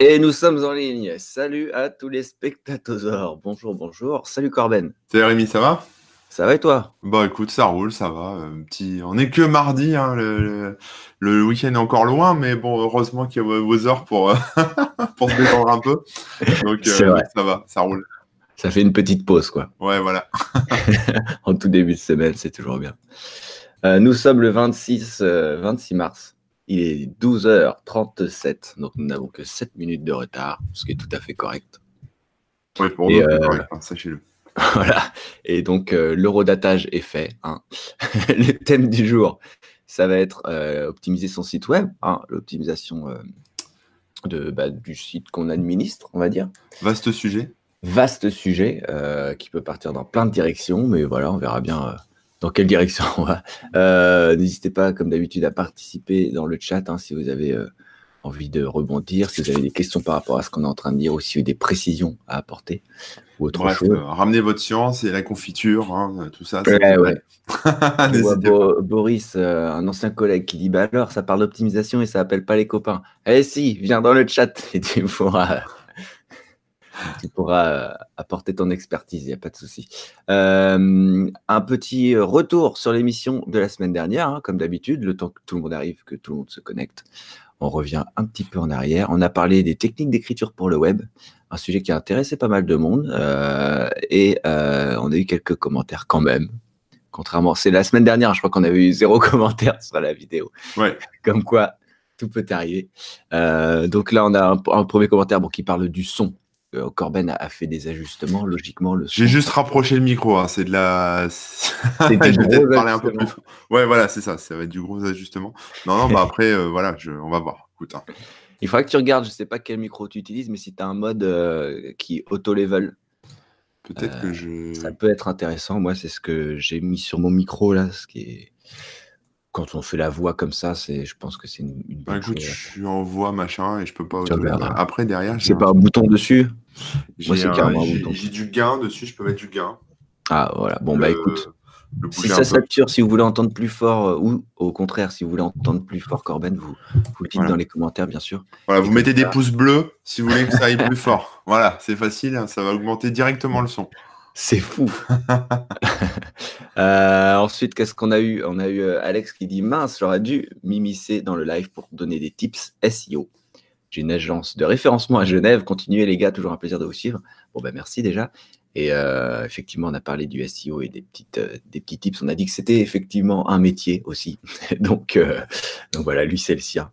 Et nous sommes en ligne. Salut à tous les spectateurs. Bonjour, bonjour. Salut Corben. Salut Rémi, ça va? Ça va et toi? Bah écoute, ça roule, ça va. Euh, petit... On est que mardi, hein, le, week-end est encore loin, mais bon, heureusement qu'il y a vos heures pour, euh, pour se détendre un peu. Donc vrai. ça va, ça roule. Ça fait une petite pause, quoi. Ouais, voilà. En tout début de semaine, c'est toujours bien. Euh, nous sommes le 26, euh, 26 mars. Il est 12h37, donc nous n'avons que 7 minutes de retard, ce qui est tout à fait correct. Ouais, pour nous, euh, correct, hein, sachez-le. Voilà. Et donc, euh, l'eurodatage est fait. hein. le thème du jour, ça va être euh, optimiser son site web, hein, l'optimisation de, bah, du site qu'on administre, on va dire. Vaste sujet. Vaste sujet qui peut partir dans plein de directions, mais voilà, on verra bien dans quelle direction on va? Euh, N'hésitez pas, comme d'habitude, à participer dans le chat hein, si vous avez euh, envie de rebondir, si vous avez des questions par rapport à ce qu'on est en train de dire ou si vous avez des précisions à apporter ou autre Bref, chose. euh, ramenez votre science et la confiture, hein, tout ça. Ouais, ouais. Bo- Boris, un ancien collègue, qui dit Bah alors, ça parle d'optimisation et ça appelle pas les copains. Eh si, viens dans le chat et tu pourras, tu pourras euh, apporter ton expertise, il n'y a pas de souci. Euh, un petit retour sur l'émission de la semaine dernière, hein, comme d'habitude, le temps que tout le monde arrive, que tout le monde se connecte. On revient un petit peu en arrière. On a parlé des techniques d'écriture pour le web, un sujet qui a intéressé pas mal de monde. euh, et euh, on a eu quelques commentaires quand même. Contrairement, c'est la semaine dernière, je crois qu'on avait eu zéro commentaire sur la vidéo. Ouais. Comme quoi, tout peut arriver. Donc là, on a un, un premier commentaire bon, qui parle du son. Euh, Corben a, fait des ajustements. Logiquement, le. J'ai juste rapproché le micro, hein, c'est de la. vais peut-être parler un peu plus. Ouais, voilà, c'est ça, ça va être du gros ajustement. Non, non, bah après, euh, voilà, je... on va voir. Écoute, hein. Il faudra que tu regardes, je sais pas quel micro tu utilises, mais si tu as un mode euh, qui auto-level, peut-être Euh, que je. ça peut être intéressant. Moi, c'est ce que j'ai mis sur mon micro là. Ce qui est... Quand on fait la voix comme ça, c'est, je pense que c'est une, une Bah, bonne écoute, chose. je suis en voix, machin, et je peux pas. Tu regarderas. Après, derrière, C'est pas un bouton dessus? J'ai Moi, c'est un- carrément un j'ai- bouton. j'ai du gain dessus, je peux mettre du gain. Ah voilà. Bon bah écoute. Si ça sature, si vous voulez entendre plus fort, euh, ou au contraire, si vous voulez entendre plus fort Corben, vous, vous le dites Voilà. dans les commentaires, bien sûr. Voilà, Et vous mettez des pouces bleus si vous voulez que ça aille plus fort. Voilà, c'est facile, hein, ça va augmenter directement le son. C'est fou. Euh, ensuite, qu'est-ce qu'on a eu? On a eu euh, Alex qui dit mince, j'aurais dû m'immiscer dans le live pour donner des tips SEO. J'ai une agence de référencement à Genève. Continuez les gars, toujours un plaisir de vous suivre. Bon ben merci déjà. Et euh, effectivement, on a parlé du SEO et des petites petits tips. On a dit que c'était effectivement un métier aussi. donc voilà, lui c'est le sien.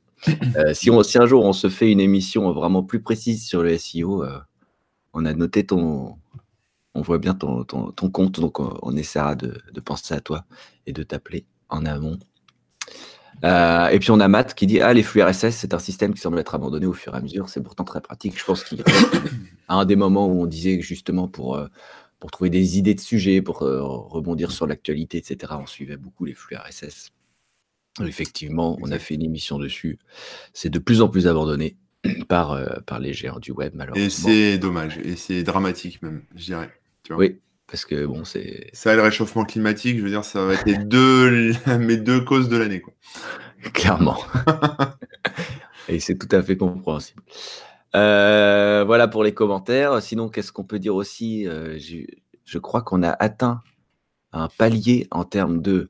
Si, on, si un jour on se fait une émission vraiment plus précise sur le SEO, on a noté ton, on voit bien ton, ton, ton compte, donc on, on essaiera de, de penser à toi et de t'appeler en amont. Euh, et puis on a Matt qui dit Ah, les flux RSS, c'est un système qui semble être abandonné au fur et à mesure. C'est pourtant très pratique. Je pense qu'il à un des moments où on disait que justement pour, euh, pour trouver des idées de sujets, pour euh, rebondir sur l'actualité, etc., on suivait beaucoup les flux RSS. Effectivement, on a fait une émission dessus. C'est de plus en plus abandonné par, par les géants du web, Et malheureusement. c'est dommage, et c'est dramatique même, je dirais. Tu vois. Oui, parce que bon, c'est Ça, et le réchauffement climatique, je veux dire, ça va être les deux, mes deux causes de l'année. Clairement. Et c'est tout à fait compréhensible. Euh, voilà pour les commentaires. Sinon, qu'est-ce qu'on peut dire aussi Euh, Je crois qu'on a atteint un palier en termes de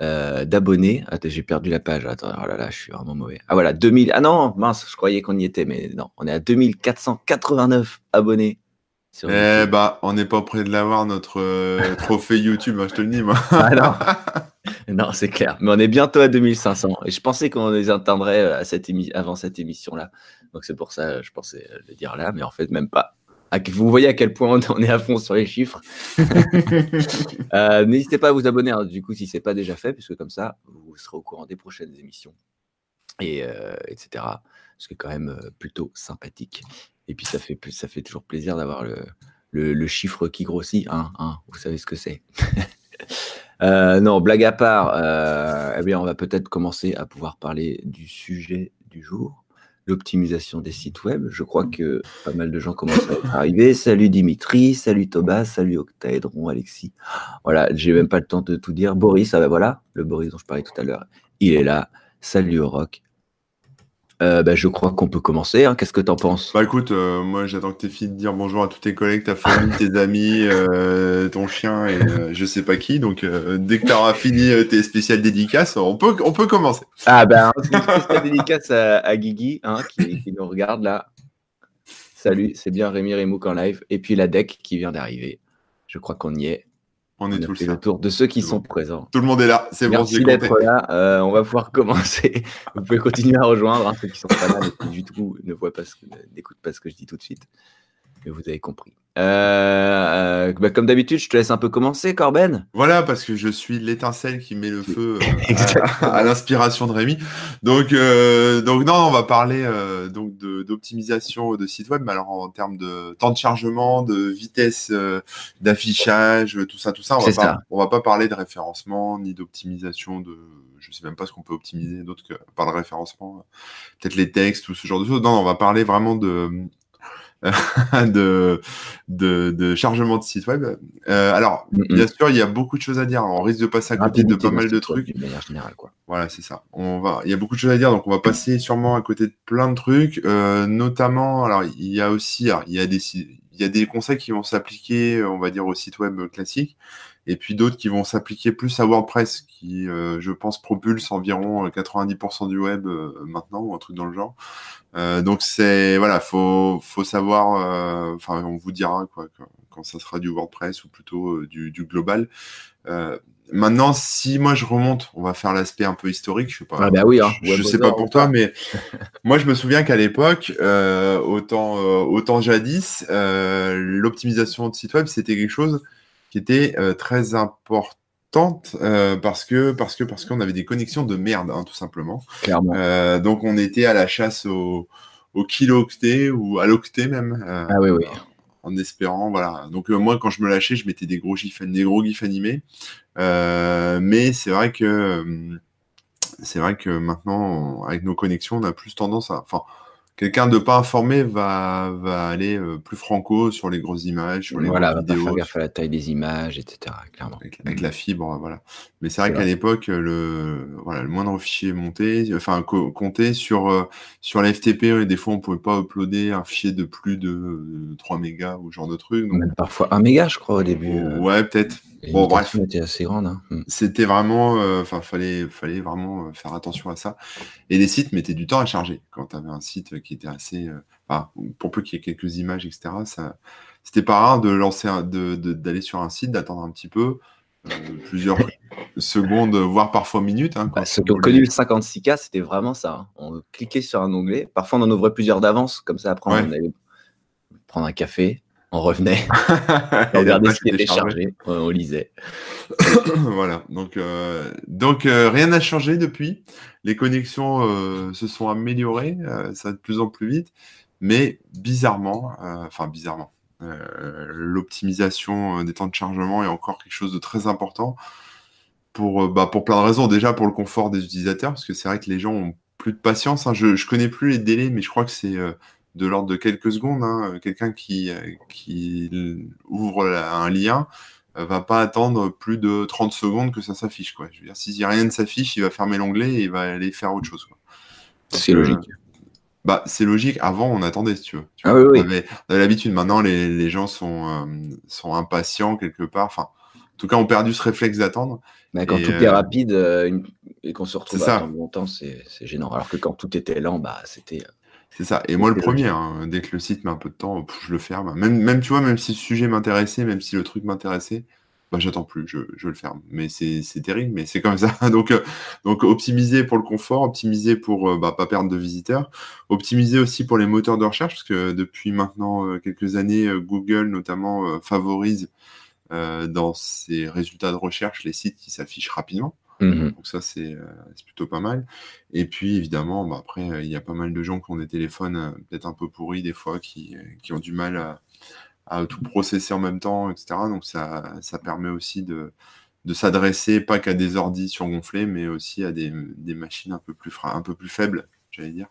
euh, d'abonnés. Attends, j'ai perdu la page. Attends, oh là là, je suis vraiment mauvais. Ah voilà, 2000. Ah non, mince, je croyais qu'on y était, mais non, on est à 2489 abonnés. Eh YouTube. bah, on n'est pas près de l'avoir, notre euh, trophée YouTube, hein, je te le dis, moi. Ah non. Non, c'est clair. Mais on est bientôt à 2500. Et je pensais qu'on les atteindrait euh, à cette émi- avant cette émission-là. Donc c'est pour ça, euh, je pensais le dire là, mais en fait, même pas. Vous voyez à quel point on on est à fond sur les chiffres. Euh, N'hésitez pas à vous abonner, hein, du coup, si ce n'est pas déjà fait, puisque comme ça, vous serez au courant des prochaines émissions, et, euh, etc. Ce qui est quand même euh, plutôt sympathique. Et puis, ça fait, ça fait toujours plaisir d'avoir le, chiffre qui grossit. Hein, hein, vous savez ce que c'est. Euh, non, blague à part, eh bien, on va peut-être commencer à pouvoir parler du sujet du jour, l'optimisation des sites web. Je crois que pas mal de gens commencent à arrivés. Salut Dimitri, salut Thomas, salut Octaédron, Alexis. Voilà, j'ai même pas le temps de tout dire. Boris, ah ben voilà, le Boris dont je parlais tout à l'heure, il est là. Salut au rock. Euh, bah, je crois qu'on peut commencer. hein. Qu'est-ce que tu en penses? Bah écoute, euh, moi j'attends que t'aies fini de dire bonjour à tous tes collègues, ta famille, tes amis, euh, ton chien et euh, je sais pas qui. Donc dès que tu auras fini tes spéciales dédicaces, on peut, on peut commencer. Ah ben, une spéciale dédicace à, à Guigui hein, qui, qui nous regarde là. Salut, c'est bien Rémi Remouk en live. Et puis la deck qui vient d'arriver. Je crois qu'on y est. On est tous là. le tour de ceux qui C'est sont bon. présents. Tout le monde est là, c'est bon, Merci d'être là. Euh, on va pouvoir commencer. Vous pouvez continuer à rejoindre hein, ceux qui sont pas là, mais qui du tout ne voient pas ce que, n'écoutent pas ce que je dis tout de suite. Mais vous avez compris. Euh, bah, comme d'habitude, je te laisse un peu commencer, Corben. Voilà, parce que je suis l'étincelle qui met le feu euh, à, à l'inspiration de Rémi. Donc, euh, donc non, on va parler euh, donc de- d'optimisation de, site web, mais alors en termes de temps de chargement, de vitesse euh, d'affichage, tout ça, tout ça. On va pas, on va pas parler de référencement ni d'optimisation de, je sais même pas ce qu'on peut optimiser d'autre que par le référencement. Peut-être les textes ou ce genre de choses. Non, on va parler vraiment de de, de, de chargement de site web. Euh, alors, bien sûr, il y a beaucoup de choses à dire. On risque de passer à côté de pas mal de truc, trucs. De manière générale, quoi. Voilà, c'est ça. On va, il y a beaucoup de choses à dire, donc on va passer sûrement à côté de plein de trucs, euh, notamment, alors il y a aussi, alors, il y a des, il y a des conseils qui vont s'appliquer, on va dire, au site web classique, et puis d'autres qui vont s'appliquer plus à WordPress, qui, euh, je pense, propulse environ euh, 90% du web euh, maintenant, ou un truc dans le genre. Euh, donc c'est, voilà, faut, faut savoir, euh, enfin, on vous dira quoi, quand, quand ça sera du WordPress ou plutôt euh, du, du global. Euh, Maintenant, si moi je remonte, on va faire l'aspect un peu historique. Je sais pas. Ah bah oui, hein, je, sais Browser pas pour ou toi, mais moi je me souviens qu'à l'époque, euh, autant euh, autant jadis, euh, l'optimisation de site web c'était quelque chose qui était euh, très importante euh, parce que parce que parce qu'on avait des connexions de merde, hein, tout simplement. Clairement. Euh, donc on était à la chasse au au kilo-octet ou à l'octet même. Ah oui, oui. en espérant, voilà. Donc euh, moi, quand je me lâchais, je mettais des gros gifs, des gros gifs animés. Euh, mais c'est vrai que c'est vrai que maintenant, avec nos connexions, on a plus tendance à, enfin, quelqu'un de pas informé va va aller euh, plus franco sur les grosses images, sur les Voilà, grosses vidéos, faire gaffe à la taille des images, etc. Clairement. avec, avec la fibre, voilà. Mais c'est vrai qu'à l'époque, le, voilà, le moindre fichier monté, enfin, co- compté sur, euh, sur la FTP, et des fois, on pouvait pas uploader un fichier de plus de euh, 3 mégas ou ce genre de truc. Donc, Même parfois un méga, je crois, au début. euh, ouais, peut-être. Bon, bref. assez grande. hein. Mm. C'était vraiment, euh, enfin, fallait, fallait vraiment euh, faire attention à ça. Et les sites mettaient du temps à charger. Quand tu avais un site qui était assez, euh, enfin, pour peu qu'il y ait quelques images, etc., ça, c'était pas rare de lancer, un- de, de- d'aller sur un site, d'attendre un petit peu, euh, plusieurs secondes, voire parfois minutes. Hein, Bah, ceux qui ont connu le 56K, c'était vraiment ça. hein. On cliquait sur un onglet. Parfois, on en ouvrait plusieurs d'avance. Comme ça, après, Ouais. on allait prendre un café. On revenait. On regardait après, ce qui c'était était chargé. On on lisait. voilà, donc, euh, donc euh, rien n'a changé depuis. Les connexions euh, se sont améliorées, ça va de plus en plus vite, mais bizarrement, enfin bizarrement, l'optimisation des temps de chargement est encore quelque chose de très important pour, bah, pour plein de raisons. Déjà pour le confort des utilisateurs, parce que c'est vrai que les gens ont plus de patience. hein. Je, je connais plus les délais, mais je crois que c'est de l'ordre de quelques secondes. hein. Quelqu'un qui, qui ouvre la- un lien euh, va pas attendre plus de 30 secondes que ça s'affiche. Quoi. Je veux dire, si rien ne s'affiche, il va fermer l'onglet et il va aller faire autre chose. quoi. C'est logique. Bah, c'est logique. Avant, on attendait, si tu veux. Tu Ah vois, oui. On avait, on avait l'habitude. Maintenant, les, les gens sont, euh, sont impatients quelque part. Enfin, en tout cas, ont perdu ce réflexe d'attendre. Mais quand et, tout euh, est rapide euh, et qu'on se retrouve à attendre longtemps, c'est c'est gênant. Alors que quand tout était lent, bah, c'était. C'est ça. Et moi, le premier, hein, dès que le site met un peu de temps, pff, je le ferme. Même, même, tu vois, même si le sujet m'intéressait, même si le truc m'intéressait, bah, j'attends plus, je, je le ferme. Mais c'est terrible, mais c'est comme ça. Donc, euh, donc, optimiser pour le confort, optimiser pour euh, bah, pas perdre de visiteurs, optimiser aussi pour les moteurs de recherche, parce que depuis maintenant euh, quelques années, euh, Google notamment favorise dans ses résultats de recherche les sites qui s'affichent rapidement. Mhm. Donc ça, c'est euh, c'est plutôt pas mal. Et puis, évidemment, bah, après, euh, il y a pas mal de gens qui ont des téléphones euh, peut-être un peu pourris des fois, qui, qui ont du mal à, à tout processer en même temps, etc. Donc ça, ça permet aussi de, de s'adresser pas qu'à des ordis surgonflés, mais aussi à des, des machines un peu plus, fra- un peu plus faibles, j'allais dire,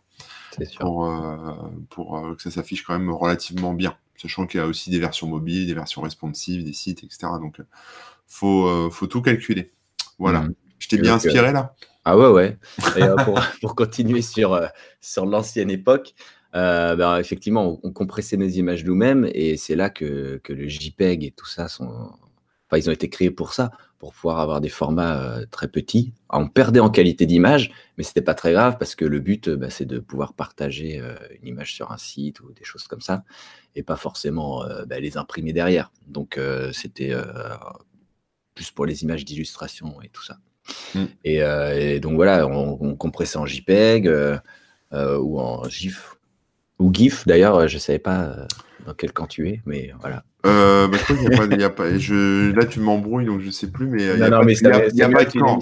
sûr. pour, pour que ça s'affiche quand même relativement bien. Sachant qu'il y a aussi des versions mobiles, des versions responsives, des sites, etc. Donc, faut, faut tout calculer. Voilà. Mhm. Je t'ai bien inspiré là Ah ouais, ouais. Et, pour, continuer sur, sur l'ancienne époque, ben, effectivement, on, compressait nos images nous-mêmes et c'est là que, que, le JPEG et tout ça sont. Enfin, ils ont été créés pour ça pour pouvoir avoir des formats euh, très petits. On perdait en qualité d'image, mais c'était pas très grave parce que le but, euh, bah, c'est de pouvoir partager euh, une image sur un site ou des choses comme ça, et pas forcément bah, les imprimer derrière. Donc c'était plus pour les images d'illustration et tout ça. Mm. Et, donc voilà, on, compressait en JPEG ou en GIF ou GIF. D'ailleurs, je savais pas dans quel camp tu es, mais voilà. Euh, bah, je crois qu'il n'y a, pas. Je, là, tu m'embrouilles, donc je ne sais plus, mais il n'y a, pas, mais y a, y a pas de camp.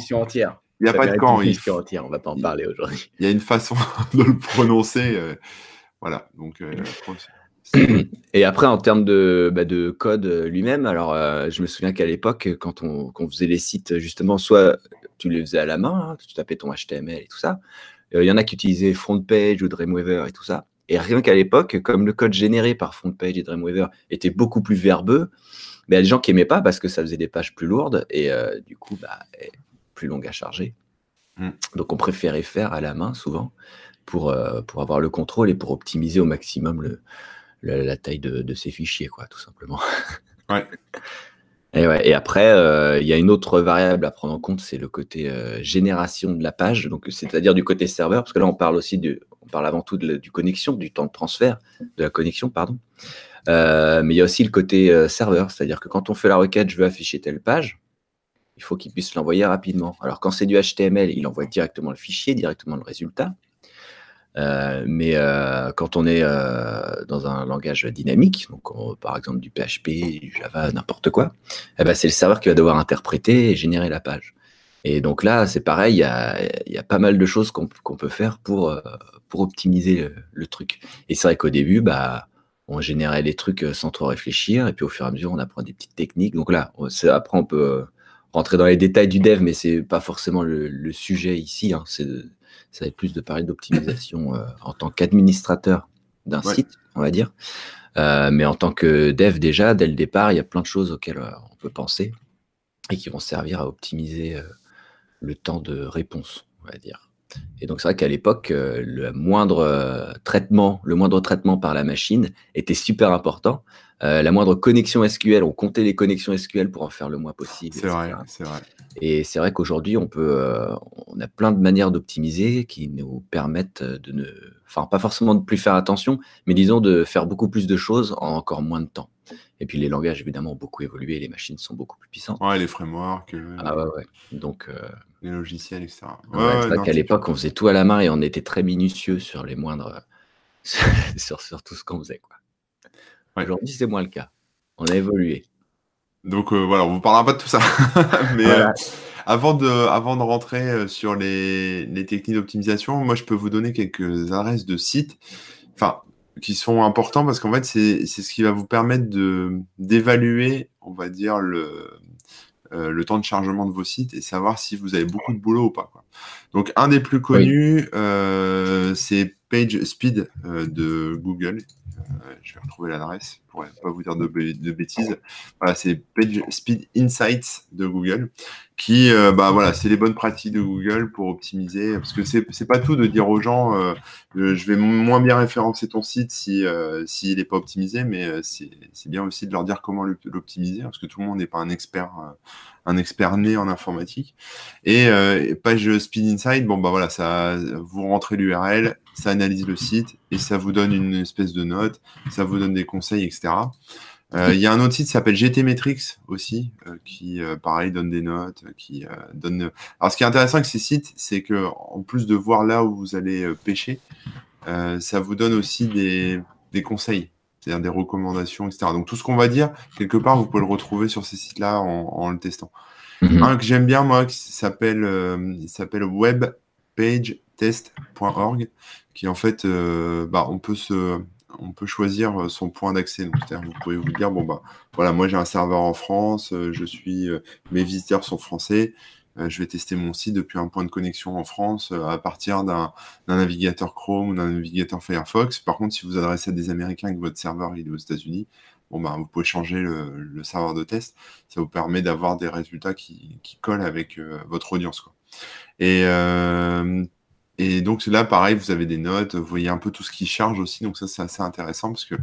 Il n'y a pas de camp. Une entière, on ne va pas en parler aujourd'hui. Il y a une façon de le prononcer. Euh, voilà. Donc, euh, Et après, en termes de, bah, de code lui-même, alors euh, je me souviens qu'à l'époque, quand on, faisait les sites, justement, soit tu les faisais à la main, hein, tu tapais ton HTML et tout ça. Il y en a qui utilisaient FrontPage ou Dreamweaver et tout ça. Et rien qu'à l'époque, comme le code généré par FrontPage et Dreamweaver était beaucoup plus verbeux, mais il y a des gens qui n'aimaient pas parce que ça faisait des pages plus lourdes et euh, du coup, bah, plus longues à charger. Mm. Donc on préférait faire à la main souvent pour, euh, pour avoir le contrôle et pour optimiser au maximum le, la taille de, ces fichiers, quoi, tout simplement. Ouais. Et, ouais, et, après, euh, il y a une autre variable à prendre en compte, c'est le côté génération de la page, donc c'est-à-dire du côté serveur, parce que là on parle aussi de, on parle avant tout de, du connexion, du temps de transfert, de la connexion, pardon. Euh, mais il y a aussi le côté euh, serveur, c'est-à-dire que quand on fait la requête, je veux afficher telle page, il faut qu'il puisse l'envoyer rapidement. Alors quand c'est du HTML, il envoie directement le fichier, directement le résultat. Euh, mais quand on est dans un langage dynamique, donc par exemple du PHP, du Java, n'importe quoi, eh ben, c'est le serveur qui va devoir interpréter et générer la page. Et donc là, c'est pareil, il y a, pas mal de choses qu'on peut faire pour, euh, pour optimiser le, truc. Et c'est vrai qu'au début, bah, on générait les trucs euh, sans trop réfléchir, et puis au fur et à mesure, on apprend des petites techniques. Donc là, après, on peut euh, rentrer dans les détails du dev, mais c'est pas forcément le, sujet ici. Hein. Ça va être plus de parler d'optimisation en tant qu'administrateur d'un site, on va dire. mais en tant que dev, déjà, dès le départ, il y a plein de choses auxquelles on peut penser et qui vont servir à optimiser le temps de réponse, on va dire. Et donc c'est vrai qu'à l'époque, euh, le moindre euh, traitement, le moindre traitement par la machine était super important. Euh, la moindre connexion SQL, on comptait les connexions SQL pour en faire le moins possible. C'est vrai, c'est vrai. Et c'est vrai qu'aujourd'hui, on peut, on a plein de manières d'optimiser qui nous permettent de ne, enfin pas forcément de plus faire attention, mais disons de faire beaucoup plus de choses en encore moins de temps. Et puis les langages évidemment ont beaucoup évolué, les machines sont beaucoup plus puissantes. Ouais, les frameworks. Ah ouais, ouais. Donc les logiciels, etc. Ouais, c'est vrai qu'à l'époque, on faisait tout à la main et on était très minutieux sur les moindres. sur, sur, tout ce qu'on faisait. Quoi. Aujourd'hui, c'est moins le cas. On a évolué. Donc euh, voilà, on vous parlera pas de tout ça. Mais euh, avant, de, avant de rentrer euh, sur les, les techniques d'optimisation, moi je peux vous donner quelques adresses de sites enfin, qui sont importants parce qu'en fait, c'est ce qui va vous permettre d'évaluer, on va dire, le, euh, le temps de chargement de vos sites et savoir si vous avez beaucoup de boulot ou pas. Donc, un des plus connus, euh, c'est PageSpeed euh, de Google. je vais retrouver l'adresse pas vous dire de, bêtises. Voilà, c'est PageSpeed Insights de Google qui, euh, bah voilà, c'est les bonnes pratiques de Google pour optimiser. Parce que c'est c'est pas tout de dire aux gens, euh, je vais moins bien référencer ton site si euh, s'il n'est pas optimisé, mais c'est c'est bien aussi de leur dire comment l'optimiser, parce que tout le monde n'est pas un expert un expert né en informatique. Et page Speed Insight, bon bah voilà, ça vous rentrez l'URL, ça analyse le site et ça vous donne une espèce de note, ça vous donne des conseils, etc. Euh, il y a un autre site qui s'appelle GTmetrix aussi, euh, qui euh, pareil donne des notes, qui donne. Alors ce qui est intéressant avec ces sites, c'est que en plus de voir là où vous allez pêcher, ça vous donne aussi des, des conseils, c'est-à-dire des recommandations, etc. Donc tout ce qu'on va dire, quelque part, vous pouvez le retrouver sur ces sites-là en, en, le testant. Mhm. Un que j'aime bien moi, qui s'appelle s'appelle webpagetest.org, qui en fait, bah, on peut se on peut choisir euh, son point d'accès. Donc, vous pouvez vous dire, bon, bah, voilà, moi j'ai un serveur en France, euh, je suis, euh, mes visiteurs sont français, je vais tester mon site depuis un point de connexion en France à partir d'un navigateur Chrome ou d'un navigateur Firefox. Par contre, si vous adressez à des Américains et que votre serveur est aux États-Unis, bon, bah, vous pouvez changer le, serveur de test. Ça vous permet d'avoir des résultats qui, collent avec votre audience. Et, et donc là, pareil, vous avez des notes, vous voyez un peu tout ce qui charge aussi. Donc ça, c'est assez intéressant parce que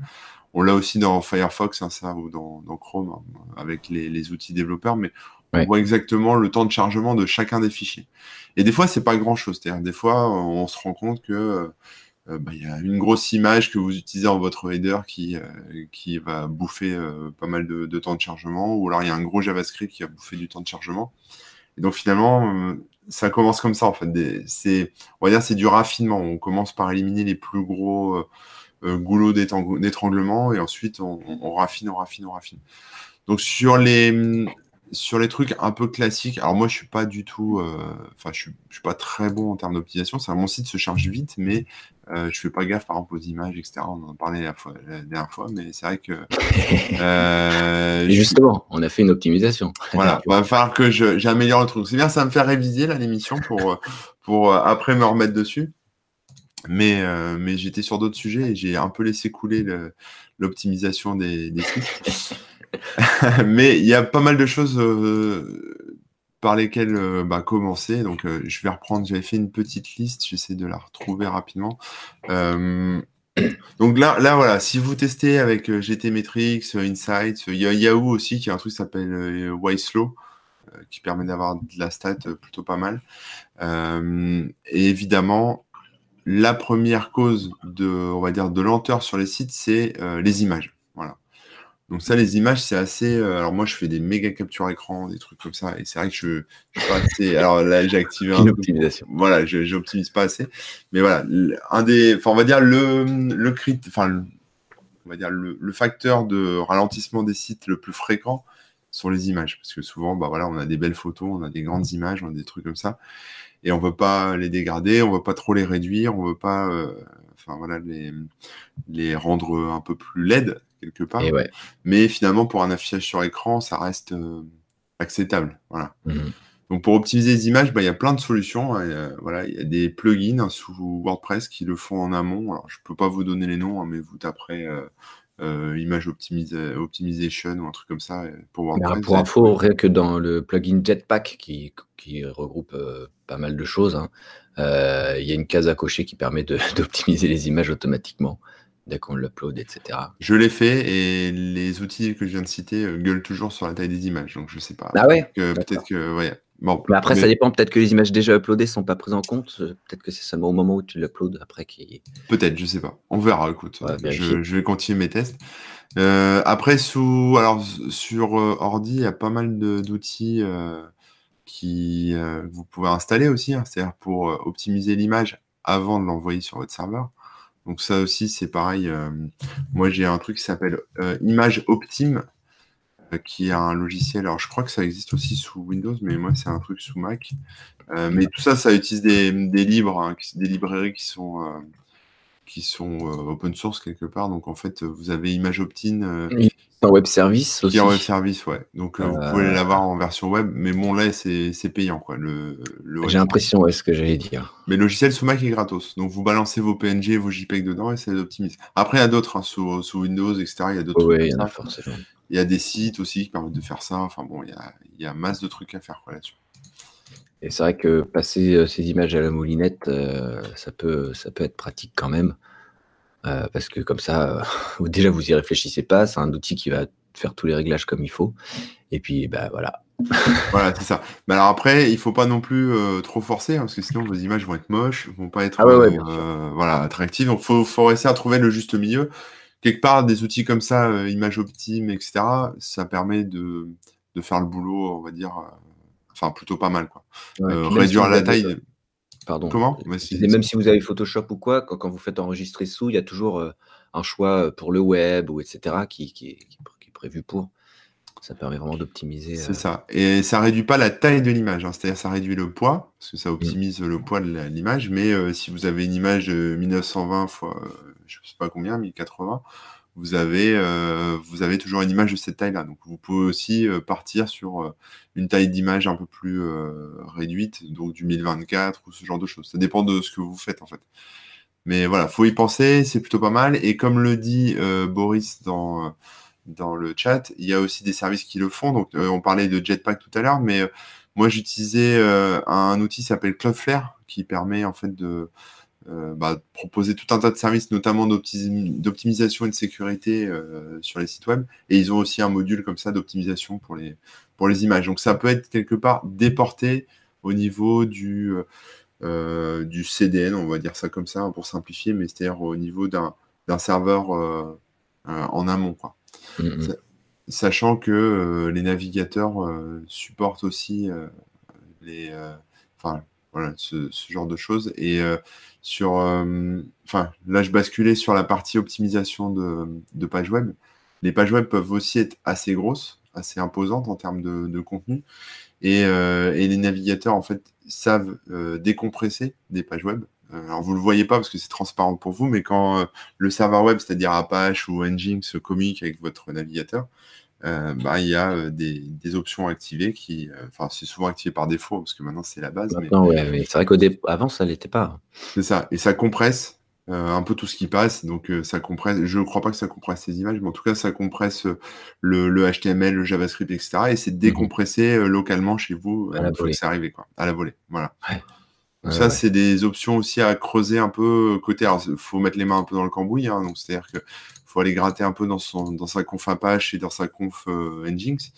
on l'a aussi dans Firefox, hein, ça, ou dans, Chrome, hein, avec les, outils développeurs, mais on voit exactement le temps de chargement de chacun des fichiers. Et des fois, c'est pas grand-chose. C'est-à-dire, des fois, on se rend compte que euh, bah, il y a une grosse image que vous utilisez dans votre header qui, euh, qui va bouffer euh, pas mal de, de, temps de chargement, ou alors il y a un gros JavaScript qui va bouffer du temps de chargement. Et donc finalement, ça commence comme ça en fait. C'est, on va dire, c'est du raffinement. On commence par éliminer les plus gros goulots d'étranglement et ensuite on, on, raffine, on raffine, on raffine. Donc sur les sur les trucs un peu classiques, alors moi je suis pas du tout, enfin je, suis, je suis pas très bon en termes d'optimisation. C'est mon site se charge vite, mais euh, je fais pas gaffe par exemple aux images, etc. On en parlait la, fois, la dernière fois, mais c'est vrai que. Euh, justement, on a fait une optimisation. voilà, il va falloir que j'améliore le truc. C'est bien, ça me fait réviser l'émission pour, pour euh, après me remettre dessus. Mais, euh, mais j'étais sur d'autres sujets et j'ai un peu laissé couler l'optimisation des, des sites. mais il y a pas mal de choses par lesquels euh, bah, commencer. Donc, euh, je vais reprendre. J'avais fait une petite liste. J'essaie de la retrouver rapidement. Euh, donc là, là, voilà. Si vous testez avec GTmetrix, Insights, il y a Yahoo aussi qui a un truc qui s'appelle YSlow qui permet d'avoir de la stat plutôt pas mal. et évidemment, la première cause de, on va dire, de lenteur sur les sites, c'est les images. Donc ça, les images, c'est assez. Euh, alors moi, je fais des méga captures écran, des trucs comme ça, et c'est vrai que je, je suis pas assez. Alors là, j'ai activé un. optimisation. Voilà, je n'optimise pas assez, mais voilà, un des. Enfin, on va dire le le crit. Enfin, on va dire le, le, facteur de ralentissement des sites le plus fréquent sont les images, parce que souvent, bah voilà, on a des belles photos, on a des grandes images, on a des trucs comme ça, et on veut pas les dégrader, on veut pas trop les réduire, on veut pas. Euh, enfin voilà, les, les rendre un peu plus laides quelque part. Mais finalement, pour un affichage sur écran, ça reste euh, acceptable. Voilà. Mhm. Donc pour optimiser les images, bah, il y a plein de solutions. Hein. voilà, il y a des plugins sous WordPress qui le font en amont. Alors, je ne peux pas vous donner les noms, hein, mais vous taperez euh, euh, image optimisation ou un truc comme ça pour WordPress. pour info, rien que dans le plugin Jetpack qui, regroupe pas mal de choses, hein, il y a une case à cocher qui permet d'optimiser les images automatiquement dès qu'on l'upload, etc. Je l'ai fait et les outils que je viens de citer euh, gueulent toujours sur la taille des images, donc je sais pas. Ah ouais Peut-être que, ouais. Bon, mais après, ça dépend. Peut-être que les images déjà uploadées sont pas prises en compte. Peut-être que c'est seulement au moment où tu l'uploades après qui. Peut-être, je sais pas. On verra. Écoute, je, vais continuer mes tests. Euh, après, sous, alors sur euh, ordi, il y a pas mal d'outils qui vous pouvez installer aussi. Hein. C'est-à-dire pour optimiser l'image avant de l'envoyer sur votre serveur. Donc ça aussi, c'est pareil. Euh, moi, j'ai un truc qui s'appelle euh, Image Optim, euh, qui est un logiciel. Alors, je crois que ça existe aussi sous Windows, mais moi, c'est un truc sous Mac. mais tout ça, ça utilise des, livres, hein, des librairies qui sont qui sont open source quelque part. Donc en fait, vous avez Image Optim un web service aussi. Qui web service, ouais. Donc vous pouvez l'avoir en version web, mais bon là c'est payant quoi. Le, J'ai l'impression, ouais, ce que j'allais dire. Mais le logiciel sous Mac est gratos. Donc vous balancez vos PNG, vos JPEG dedans et ça optimise. Après il y a d'autres hein, sous, sous, Windows, etc. Il y a d'autres. Oui, il y en a forcément. Il y a des sites aussi qui permettent de faire ça. Enfin bon, il y a, il y a masse de trucs à faire quoi là-dessus. Et c'est vrai que passer ces images à la moulinette, ça, peut, ça peut être pratique quand même. Euh, parce que comme ça, euh, déjà vous y réfléchissez pas, c'est un outil qui va faire tous les réglages comme il faut. Et puis, bah voilà. voilà, c'est ça. Mais alors après, il faut pas non plus euh, trop forcer, hein, parce que sinon vos images vont être moches, vont pas être ah voilà, attractives. Donc, faut, faut réussir à trouver le juste milieu. Quelque part, des outils comme ça, image optime, etc., ça permet de, de, faire le boulot, on va dire, enfin plutôt pas mal, quoi. réduire la taille. Pardon. Comment Même si vous avez Photoshop ou quoi, quand, vous faites enregistrer sous, il y a toujours euh, un choix euh, pour le web ou etc. qui, est, prévu pour. Ça permet vraiment d'optimiser. C'est euh, ça. Et ça réduit pas la taille de l'image. Hein. C'est-à-dire ça réduit le poids, parce que ça mmh. optimise le poids de l'image. Mais si vous avez une image de 1920 fois, je sais pas combien, 1080, vous avez, euh, vous avez toujours une image de cette taille-là. Donc vous pouvez aussi euh, partir sur euh, une taille d'image un peu plus réduite, donc du 1024 ou ce genre de choses. Ça dépend de ce que vous faites en fait. Mais voilà, faut y penser, c'est plutôt pas mal. Et comme le dit Boris dans, dans le chat. Il y a aussi des services qui le font. Donc, on parlait de Jetpack tout à l'heure, mais moi, j'utilisais un outil qui s'appelle Cloudflare qui permet en fait de bah, proposer tout un tas de services, notamment d'optimisation et de sécurité sur les sites web. Et ils ont aussi un module comme ça d'optimisation pour les, pour les images. Donc ça peut être quelque part déporté au niveau du, euh, du CDN, on va dire ça comme ça hein, pour simplifier, mais c'est-à-dire au niveau d'un serveur euh, euh, en amont. Quoi. Mm-hmm. Sachant que les navigateurs supportent aussi les, enfin, voilà, ce, genre de choses. Et sur, enfin, là, je basculais sur la partie optimisation de, de pages web. Les pages web peuvent aussi être assez grosses assez imposante en termes de, contenu. Euh, et, les navigateurs, en fait, savent euh, décompresser des pages web. Euh, alors, vous ne le voyez pas parce que c'est transparent pour vous, mais quand le serveur web, c'est-à-dire Apache ou Nginx, communique avec votre navigateur, bah, il y a des, options activées qui, enfin, c'est souvent activé par défaut parce que maintenant c'est la base. mais, mais c'est vrai qu'avant ça l'était pas. C'est ça, et ça compresse euh, un peu tout ce qui passe. Donc euh, ça compresse. Je ne crois pas que ça compresse les images, mais en tout cas ça compresse euh, le, HTML, le JavaScript, etc. Et c'est mmh décompressé localement chez vous à la volée. C'est arrivé quoi, à la volée. Voilà. Donc ça, c'est des options aussi à creuser un peu côté. il faut mettre les mains un peu dans le cambouis. Hein, donc c'est-à-dire que faut aller gratter un peu dans son dans sa conf Apache et dans sa conf Nginx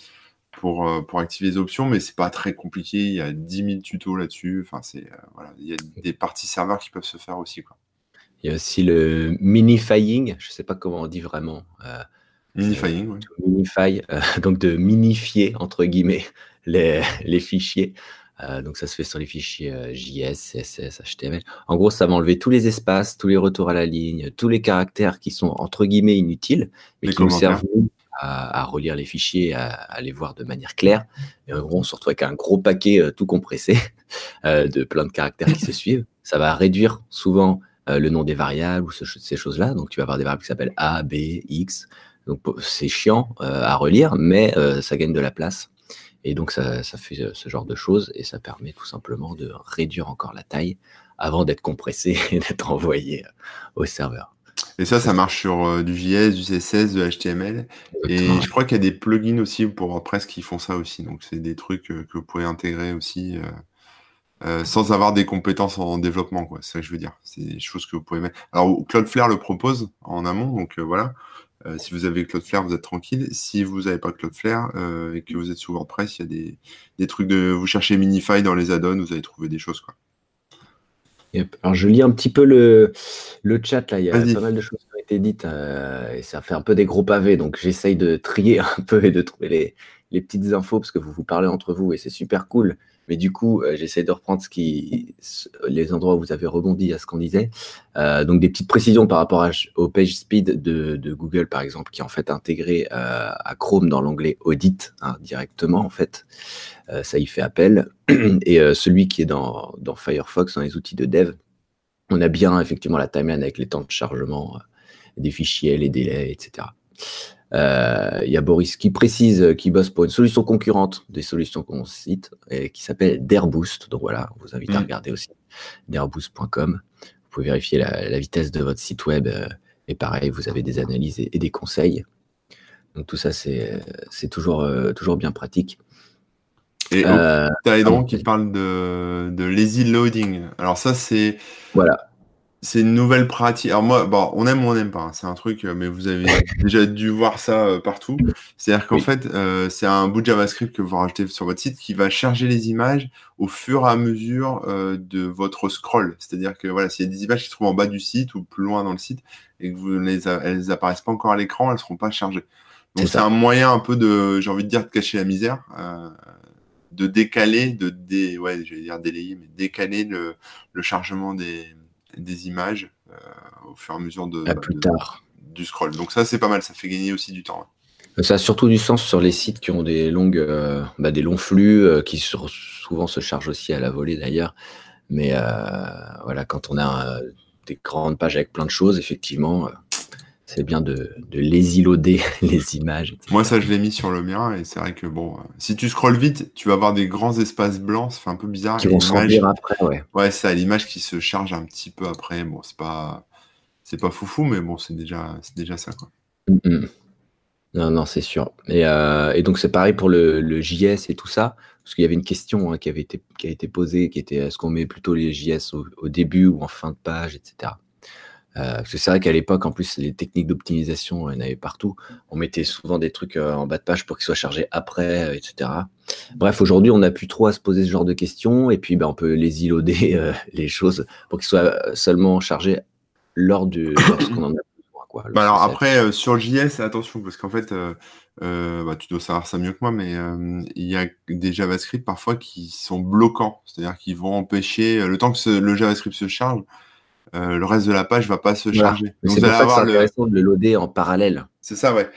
pour, pour activer les options, mais c'est pas très compliqué. Il y a 10 000 tutos là-dessus. Enfin, c'est voilà, il y a des parties serveurs qui peuvent se faire aussi quoi. Il y a aussi le minifying, je ne sais pas comment on dit vraiment. Euh, minifying, oui. Minify, euh, donc de minifier, entre guillemets, les, les fichiers. Euh, donc ça se fait sur les fichiers JS, CSS, HTML. En gros, ça va enlever tous les espaces, tous les retours à la ligne, tous les caractères qui sont entre guillemets inutiles, mais qui nous servent à, relire les fichiers, à, à, les voir de manière claire. Et en gros, on se retrouve avec un gros paquet tout compressé de plein de caractères qui se suivent. Ça va réduire souvent euh, le nom des variables ou ces choses-là. Donc, tu vas avoir des variables qui s'appellent A, B, X. Donc, c'est chiant euh, à relire, mais euh, ça gagne de la place. Et donc, ça, fait ce genre de choses et ça permet tout simplement de réduire encore la taille avant d'être compressé et d'être envoyé au serveur. Et ça, ça marche sur du JS, du CSS, du HTML. Et je crois qu'il y a des plugins aussi pour WordPress qui font ça aussi. Donc, c'est des trucs que vous pouvez intégrer aussi. Euh, sans avoir des compétences en développement, quoi. C'est ça que je veux dire. C'est des choses que vous pouvez mettre. Alors, Cloudflare le propose en amont, donc euh, voilà. Euh, si vous avez Cloudflare, vous êtes tranquille. Si vous n'avez pas Cloudflare et que vous êtes sous WordPress, il y a des, des, trucs de. Vous cherchez Minify dans les add-ons, vous allez trouver des choses, quoi. Alors, je lis un petit peu le, le chat, là. Il y a pas mal de choses qui ont été dites et ça fait un peu des gros pavés, donc j'essaye de trier un peu et de trouver les, les petites infos parce que vous vous parlez entre vous et c'est super cool. Mais du coup, euh, j'essaie de reprendre ce qui, les endroits où vous avez rebondi à ce qu'on disait. Euh, donc des petites précisions par rapport au page speed de, Google, par exemple, qui est en fait intégré euh, à Chrome dans l'onglet Audit hein, directement, en fait. ça y fait appel. Et celui qui est dans, dans, Firefox, dans les outils de dev, on a bien effectivement la timeline avec les temps de chargement des fichiers, les délais, etc. Euh, il y a Boris qui précise qu'il bosse pour une solution concurrente des solutions qu'on cite et qui s'appelle Dairboost. Donc voilà, on vous invite à mm. regarder aussi dairboost.com. Vous pouvez vérifier la, vitesse de votre site web euh, et pareil, vous avez des analyses et, des conseils. Donc tout ça, c'est toujours, euh, toujours bien pratique. Et euh, qui parle de, de lazy loading. Alors ça, c'est voilà c'est une nouvelle pratique. Alors moi, bon, on aime ou on n'aime pas. Hein. C'est un truc, euh, mais vous avez déjà dû voir ça euh, partout. C'est-à-dire qu'en fait, euh, c'est un bout de JavaScript que vous rajoutez sur votre site qui va charger les images au fur et à mesure de votre scroll. C'est-à-dire que voilà, s'il y a des images qui se trouvent en bas du site ou plus loin dans le site et que vous les elles apparaissent pas encore à l'écran, elles seront pas chargées. Donc c'est un moyen un peu de, j'ai envie de dire, de cacher la misère. de décaler, de dé, ouais, je vais dire délayer, mais décaler le, le chargement des, des images euh, au fur et à mesure de, plus tard. du scroll. Donc ça, c'est pas mal, ça fait gagner aussi du temps. Ça a surtout du sens sur les sites qui ont des longues, euh, bah, des longs flux, euh, qui souvent se chargent aussi à la volée d'ailleurs. Mais voilà, quand on a des grandes pages avec plein de choses, effectivement, c'est bien de, les iloder, les images. Moi, ça, je l'ai mis sur le mien, et c'est vrai que bon, euh, si tu scrolles vite, tu vas avoir des grands espaces blancs, ça fait un peu bizarre. Qui vont se après, ouais. Ouais, c'est l'image qui se charge un petit peu après. Bon, c'est pas, c'est pas foufou, mais bon, c'est déjà, c'est déjà ça, quoi. Mm, mm. Non, non, c'est sûr. Et, euh, et donc, c'est pareil pour le, le JS et tout ça, parce qu'il y avait une question hein, qui, avait été, qui a été posée, qui était est-ce qu'on met plutôt les JS au, au début ou en fin de page, etc. Euh, parce que c'est vrai qu'à l'époque, en plus, les techniques d'optimisation, il y en avait partout. On mettait souvent des trucs euh, en bas de page pour qu'ils soient chargés après, euh, etc. Bref, aujourd'hui, on n'a plus trop à se poser ce genre de questions. Et puis, ben, on peut les îloder, les choses, pour qu'ils soient seulement chargés lors du lorsqu'on en a besoin. Quoi, Bah alors après, euh, sur JS, attention, parce qu'en fait, euh, euh, bah, tu dois savoir ça mieux que moi, mais il y a des JavaScript parfois qui sont bloquants, c'est-à-dire qu'ils vont empêcher, le temps que ce- le JavaScript se charge, le reste de la page va pas se Voilà. charger. Donc C'est avoir le... intéressant de le loader en parallèle. C'est ça, ouais.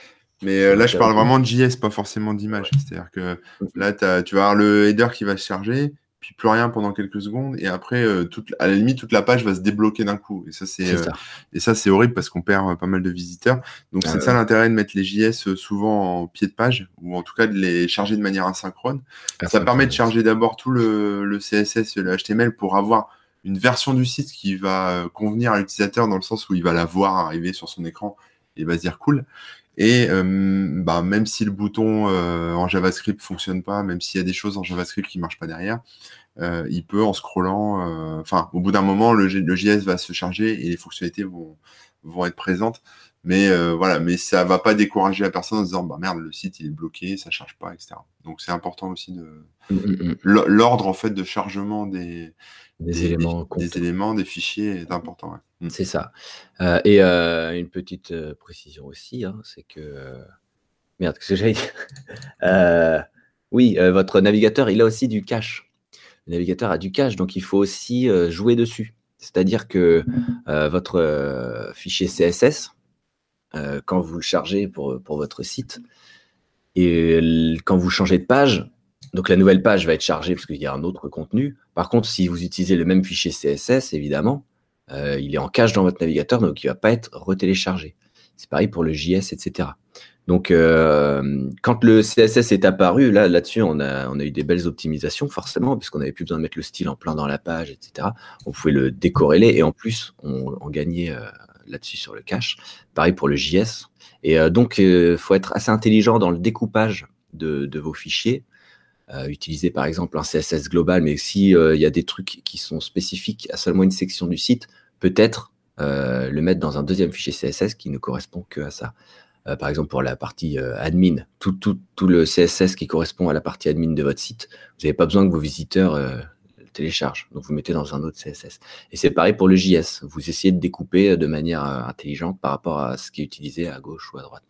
Mais euh, là, je parle euh, vraiment de JS, pas forcément d'image. C'est-à-dire que là, tu vas avoir le header qui va se charger, puis plus rien pendant quelques secondes, et après, euh, toute, à la limite, toute la page va se débloquer d'un coup. Et ça, c'est C'est euh, ça. et ça, c'est horrible parce qu'on perd euh, pas mal de visiteurs. Donc, Ah c'est ouais. ça l'intérêt de mettre les JS euh, souvent en pied de page, ou en tout cas de les charger de manière asynchrone. Ça permet de charger d'abord tout le, le CSS et le HTML pour avoir une version du site qui va euh, convenir à l'utilisateur dans le sens où il va la voir arriver sur son écran et va se dire cool. Et euh, bah, même si le bouton euh, en JavaScript fonctionne pas, même s'il y a des choses en JavaScript qui marchent pas derrière, euh, il peut en scrollant, euh, enfin au bout d'un moment le, JS va se charger et les fonctionnalités vont, vont être présentes. Mais euh, voilà, mais ça va pas décourager la personne en se disant bah merde le site il est bloqué, ça charge pas, etc. Donc c'est important aussi de Mm, mm, mm. L'ordre en fait de chargement des, Des éléments des, comptes. éléments, des fichiers est important. ouais. Mm. C'est ça. Euh, et euh, une petite euh, précision aussi, hein, c'est que. Merde, qu'est-ce que j'allais dire? Oui, votre navigateur, il a aussi du cache. Le navigateur a du cache, donc il faut aussi jouer dessus. C'est-à-dire que votre fichier CSS, quand vous le chargez pour, pour votre site, et quand vous changez de page, donc la nouvelle page va être chargée parce qu'il y a un autre contenu. Par contre, si vous utilisez le même fichier CSS, évidemment, euh, il est en cache dans votre navigateur, donc il ne va pas être retéléchargé. C'est pareil pour le JS, etc. Donc, euh, quand le CSS est apparu, là, là-dessus, on a, eu des belles optimisations, forcément, puisqu'on n'avait plus besoin de mettre le style en plein dans la page, etc. On pouvait le décorréler et en plus, on, gagnait euh, là-dessus sur le cache. Pareil pour le JS. Et donc, il faut être assez intelligent dans le découpage de vos fichiers. Euh, utiliser par exemple un CSS global, mais si euh, il y a des trucs qui sont spécifiques à seulement une section du site, peut-être euh, le mettre dans un deuxième fichier CSS qui ne correspond que à ça. Par exemple pour la partie admin, tout, le CSS qui correspond à la partie admin de votre site, vous n'avez pas besoin que vos visiteurs téléchargent, donc vous mettez dans un autre CSS. Et c'est pareil pour le JS, vous essayez de découper de manière intelligente par rapport à ce qui est utilisé à gauche ou à droite.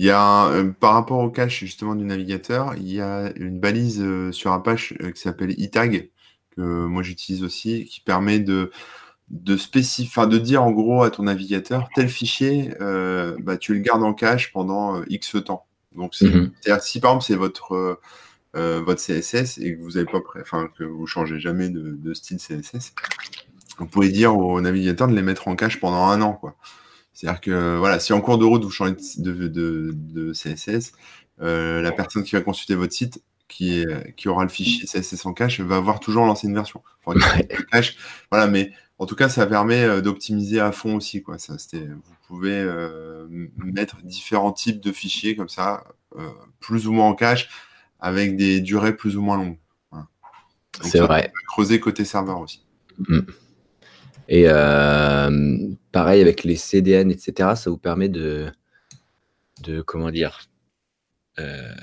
Il y a un- euh, par rapport au cache justement du navigateur, il y a une balise euh, sur Apache euh, qui s'appelle itag que moi j'utilise aussi, qui permet de de spécifier, de dire en gros à ton navigateur tel fichier, euh, bah, tu le gardes en cache pendant X temps. Donc c'est Mhm. si par exemple c'est votre euh, votre CSS et que vous avez pas enfin que vous changez jamais de, de style CSS, vous pouvez dire au navigateur de les mettre en cache pendant un an quoi. C'est-à-dire que voilà, si en cours de route vous changez de, de, de- de CSS, euh, la personne qui va consulter votre site, qui, est, qui aura le fichier CSS en cache, va avoir toujours l'ancienne version. Enfin, Ouais. le cache, voilà, mais en tout cas, ça permet euh, d'optimiser à fond aussi. Quoi. Ça, vous pouvez euh, mettre différents types de fichiers comme ça, euh, plus ou moins en cache, avec des durées plus ou moins longues. Voilà. C'est vrai. Creuser côté serveur aussi. Et euh, pareil avec les CDN, etc., ça vous permet de, de comment dire, euh,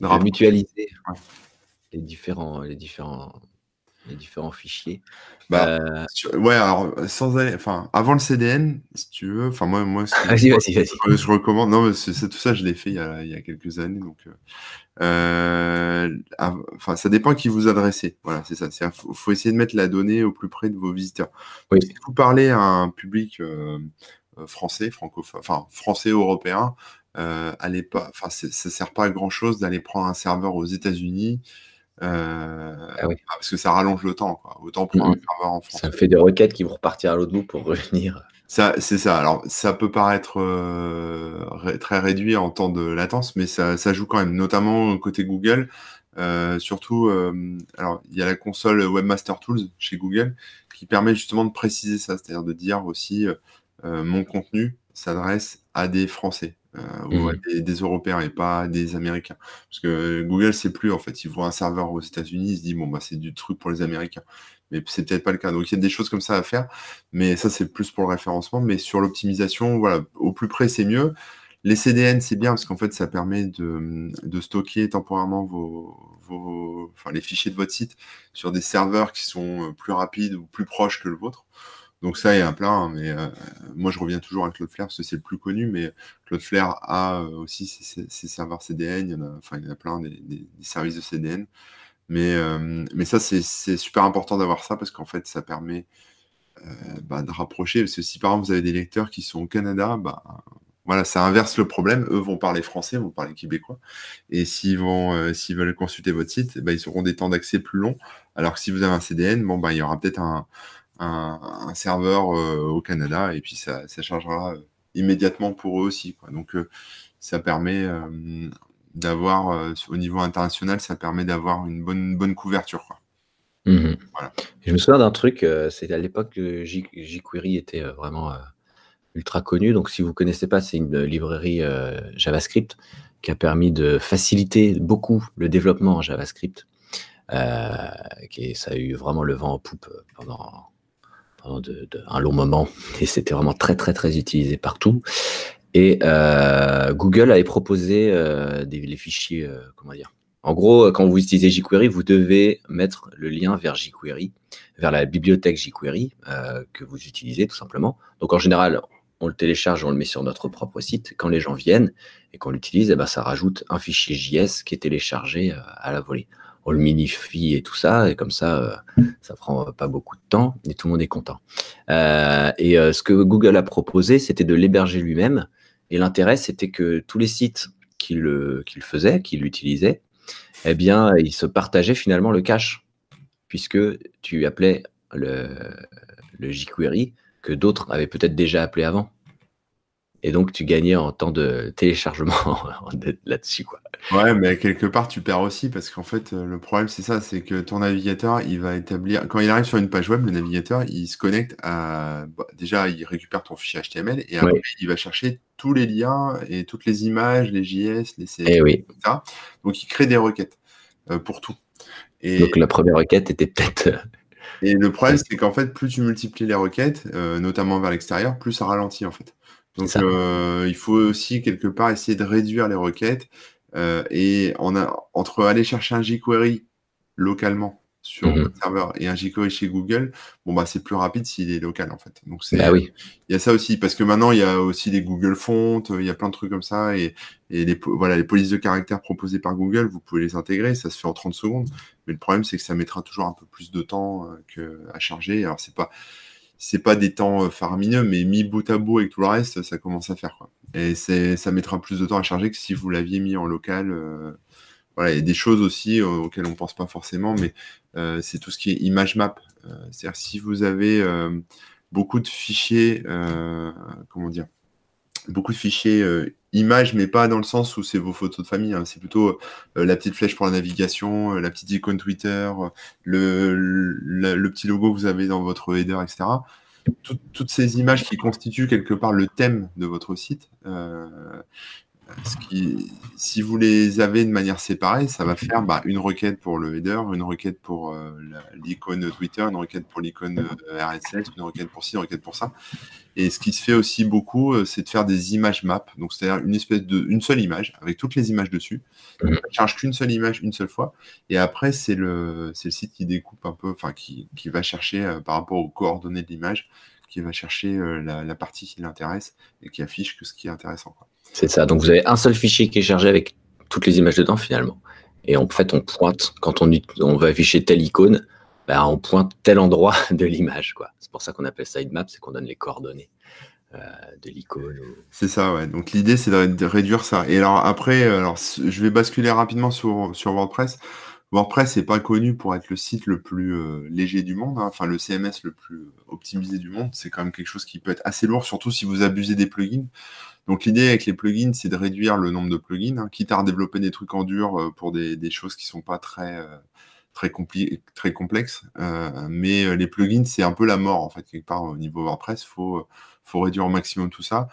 De mutualiser Ouais. les différents, les différents, les différents fichiers. Bah, Euh, Ouais, alors sans aller, enfin, avant le CDN, si tu veux, enfin moi, moi, ce que- Vas-y, vas-y, vas-y. Euh, je recommande. Non, mais c'est tout ça, je l'ai fait il y, a, il y a quelques années, donc. euh, euh, Enfin, ça dépend à qui vous adressez. Voilà, c'est ça. Il faut, faut essayer de mettre la donnée au plus près de vos visiteurs. Oui. Si vous parlez à un public euh, français, francophone, enfin français européen, allez pas. Enfin, ça sert pas à grand chose d'aller prendre un serveur aux États-Unis. Euh, Ah oui. parce que ça rallonge le temps. Quoi. Autant Mhm. un serveur en France. ça fait des requêtes qui vont repartir à l'autre bout pour revenir. Ça, c'est ça. Alors, ça peut paraître euh, très réduit en temps de latence, mais ça, ça joue quand même, notamment côté Google. Euh, surtout, alors, il y a la console Webmaster Tools chez Google qui permet justement de préciser ça, c'est-à-dire de dire aussi mon contenu s'adresse à des Français. Ou des, des, Européens et pas des Américains. Parce que Google, c'est plus en fait, ils voient un serveur aux États-Unis, ils se disent bon bah c'est du truc pour les Américains mais c'est peut-être pas le cas. Donc il y a des choses comme ça à faire, mais ça c'est plus pour le référencement. Mais sur l'optimisation, voilà, au plus près c'est mieux. Les CDN c'est bien parce qu'en fait ça permet de, stocker temporairement vos, vos, enfin, les fichiers de votre site sur des serveurs qui sont euh, plus rapides ou plus proches que le vôtre. Donc ça, il y a plein, hein, mais euh, moi je reviens toujours à Cloudflare parce que c'est le plus connu, mais Cloudflare a euh, aussi ses, serveurs CDN, il y en a, enfin, il y a plein des services de CDN. Mais, euh, mais ça, c'est super important d'avoir ça parce qu'en fait, ça permet bah, de rapprocher. Parce que si par exemple vous avez des lecteurs qui sont au Canada, bah, voilà, ça inverse le problème. Eux vont parler français, vont parler québécois. Et s'ils vont, s'ils veulent consulter votre site, bah, ils auront des temps d'accès plus longs. Alors que si vous avez un CDN, bon, bah, il y aura peut-être un, un, serveur au Canada et puis ça, ça chargera immédiatement pour eux aussi. Quoi. Donc, ça permet d'avoir, euh, au niveau international, ça permet d'avoir une bonne, bonne couverture. Mmh je me souviens d'un truc, euh, c'était à l'époque que jQuery était euh, vraiment ultra connu. Donc, si vous ne connaissez pas, c'est une librairie JavaScript qui a permis de faciliter beaucoup le développement en JavaScript. Qui, ça a eu vraiment le vent en poupe pendant, pendant un long moment et c'était vraiment très très très utilisé partout. Et euh, Google avait proposé euh, des, les fichiers, euh, comment dire. En gros, quand vous utilisez jQuery, vous devez mettre le lien vers jQuery, vers la bibliothèque jQuery que vous utilisez tout simplement. Donc en général, on le télécharge, on le met sur notre propre site. Quand les gens viennent et qu'on l'utilise, eh ben, ça rajoute un fichier JS qui est téléchargé à la volée. On le minifie et tout ça, et comme ça, ça prend pas beaucoup de temps et tout le monde est content. et ce que Google a proposé, c'était de l'héberger lui-même et l'intérêt, c'était que tous les sites qui le, qui l'utilisaient, eh bien, ils se partageaient finalement le cache, puisque tu appelais le, le jQuery que d'autres avaient peut-être déjà appelé avant. Et donc, tu gagnais en temps de téléchargement là-dessus. Quoi. Ouais, mais quelque part, tu perds aussi parce qu'en fait, euh, le problème, c'est ça c'est que ton navigateur, il va établir. Quand il arrive sur une page web, le navigateur, il se connecte à. Bah, déjà, il récupère ton fichier HTML et après, il va chercher tous les liens et toutes les images, les JS, les CSS, eh etc. Donc, il crée des requêtes euh, pour tout. Et... Donc, la première requête était peut-être. Euh, et le problème, c'est qu'en fait, plus tu multiplies les requêtes, notamment vers l'extérieur, plus ça ralentit en fait. Donc, euh, il faut aussi quelque part essayer de réduire les requêtes. Euh, et on a, entre aller chercher un jQuery localement sur mmh votre serveur et un jQuery chez Google, bon bah c'est plus rapide s'il est local en fait. Donc c'est, bah oui. il y a ça aussi parce que maintenant il y a aussi les Google Fonts, il y a plein de trucs comme ça et, et les voilà les polices de caractère proposées par Google, vous pouvez les intégrer, ça se fait en 30 secondes. Mais le problème c'est que ça mettra toujours un peu plus de temps euh, que à charger. Alors c'est pas c'est pas des temps euh, faramineux, mais mis bout à bout avec tout le reste, ça commence à faire. Et ça mettra plus de temps à charger que si vous l'aviez mis en local. Euh, voilà, il y a des choses aussi euh, auxquelles on pense pas forcément, mais c'est tout ce qui est image map. C'est-à-dire si vous avez beaucoup de fichiers, comment dire, beaucoup de fichiers images, mais pas dans le sens où c'est vos photos de famille. Hein. C'est plutôt euh, la petite flèche pour la navigation, euh, la petite icône Twitter, le, le, petit logo que vous avez dans votre header, etc. toutes ces images qui constituent quelque part le thème de votre site, euh, si vous les avez de manière séparée, ça va faire bah, une requête pour le header, une requête pour l'icône Twitter, une requête pour l'icône RSS, une requête pour ci, une requête pour ça. Et ce qui se fait aussi beaucoup, euh, c'est de faire des images maps. Donc, c'est-à-dire une espèce de, une seule image avec toutes les images dessus. On ne charge qu'une seule image une seule fois. Et après, c'est le, c'est le site qui découpe un peu, enfin, qui, qui va chercher euh, par rapport aux coordonnées de l'image, qui va chercher euh, la, partie qui l'intéresse et qui affiche que ce qui est intéressant. C'est ça. Donc, vous avez un seul fichier qui est chargé avec toutes les images dedans finalement. Et en fait, on pointe, quand on, on va afficher telle icône, bah, on pointe tel endroit de l'image. C'est pour ça qu'on appelle ça map, c'est qu'on donne les coordonnées euh, de l'icône. C'est ça, ouais. Donc l'idée, c'est de, réduire ça. Et alors après, alors, je vais basculer rapidement sur, WordPress. WordPress n'est pas connu pour être le site le plus euh, léger du monde, hein. enfin le CMS le plus optimisé du monde. C'est quand même quelque chose qui peut être assez lourd, surtout si vous abusez des plugins. Donc l'idée avec les plugins, c'est de réduire le nombre de plugins, hein, quitte à redévelopper des trucs en dur euh, pour des, choses qui sont pas très très, très complexe. Euh, mais euh, les plugins, c'est un peu la mort, en fait, quelque part, au niveau WordPress. Il faut, faut réduire au maximum tout ça.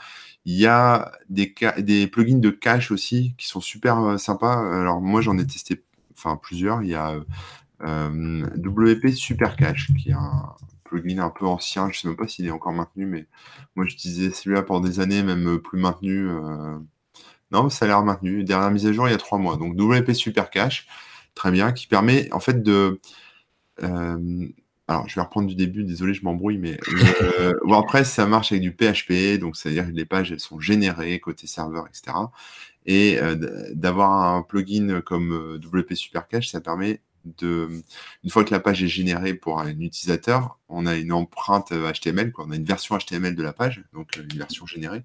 Il y a des, des plugins de cache aussi qui sont super sympas. Alors moi j'en ai testé enfin plusieurs. Il y a WP Super Cache qui est un plugin un peu ancien. Je sais même pas s'il est encore maintenu, mais moi j'utilisais celui-là pendant des années, même plus maintenu. Non, ça a l'air maintenu. Dernière mise à jour il y a trois mois. Donc WP Super Cache, très bien, qui permet en fait de. Euh, alors, je vais reprendre du début, désolé, je m'embrouille, mais WordPress, ça marche avec du PHP, donc c'est-à-dire que les pages, elles sont générées côté serveur, etc. Et euh, d'avoir un plugin comme euh, WP Super Cache, ça permet de, une fois que la page est générée pour un utilisateur, on a une empreinte HTML, quoi. on a une version HTML de la page, donc une version générée.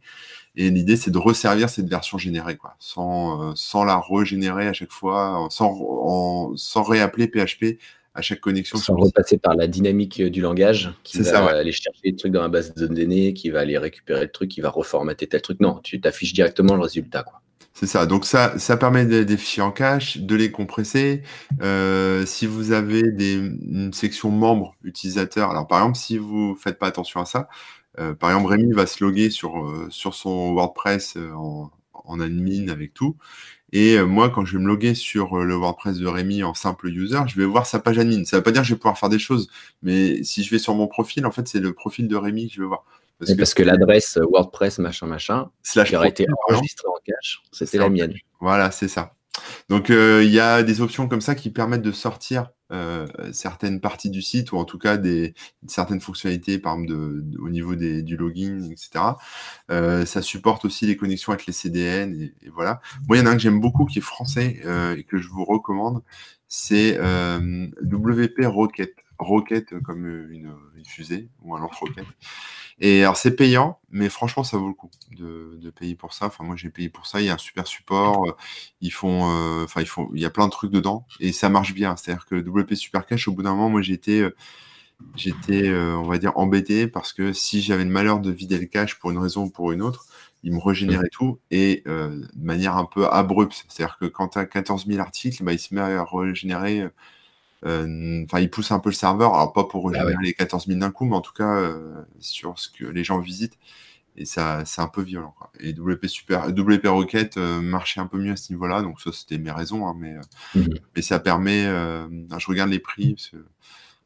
Et l'idée, c'est de resservir cette version générée, quoi, sans, euh, sans la régénérer à chaque fois, sans, sans réappeler PHP à chaque connexion. Sans repasser par la dynamique du langage, qui va aller chercher des trucs dans la base de données, qui va aller récupérer le truc, qui va reformater tel truc. Non, tu t'affiches directement le résultat. Quoi. C'est ça. Donc ça, ça permet des, fichiers en cache, de les compresser. Euh, si vous avez des, une section membres utilisateurs, alors par exemple, si vous faites pas attention à ça, euh, par exemple, Rémi va se loguer sur, euh, sur son WordPress en, en, admin avec tout. Et moi, quand je vais me loguer sur le WordPress de Rémi en simple user, je vais voir sa page admin. Ça ne veut pas dire que je vais pouvoir faire des choses, mais si je vais sur mon profil, en fait, c'est le profil de Rémi que je vais voir. Parce, que, l'adresse WordPress machin machin qui aurait été enregistrée en cache, c'était la mienne. Voilà, c'est ça. Donc euh, il y a des options comme ça qui permettent de sortir euh, certaines parties du site ou en tout cas des certaines fonctionnalités, par exemple de, au niveau des, du login, etc. Euh, ça supporte aussi les connexions avec les CDN et, voilà. Moi, il y en a un que j'aime beaucoup qui est français et que je vous recommande, c'est WP Rocket. Rocket comme une, une, fusée ou un lance-roquette. Et alors, c'est payant, mais franchement, ça vaut le coup de, payer pour ça. Enfin, moi, j'ai payé pour ça. Il y a un super support. Euh, euh, il y a plein de trucs dedans et ça marche bien. C'est-à-dire que WP Super Cache, au bout d'un moment, moi, j'étais, euh, on va dire, embêté parce que si j'avais le malheur de vider le cache pour une raison ou pour une autre, il me régénérait tout et de manière un peu abrupte. C'est-à-dire que quand tu as 14 000 articles, bah, il se met à régénérer euh, enfin, il pousse un peu le serveur, alors pas pour ah régénérer les 14 000 d'un coup, mais en tout cas euh, sur ce que les gens visitent. Et ça, c'est un peu violent. Et WP Super, WP Rocket euh, marchait un peu mieux à ce niveau-là, donc ça c'était mes raisons, hein, mais, mmh mais ça permet. je regarde les prix.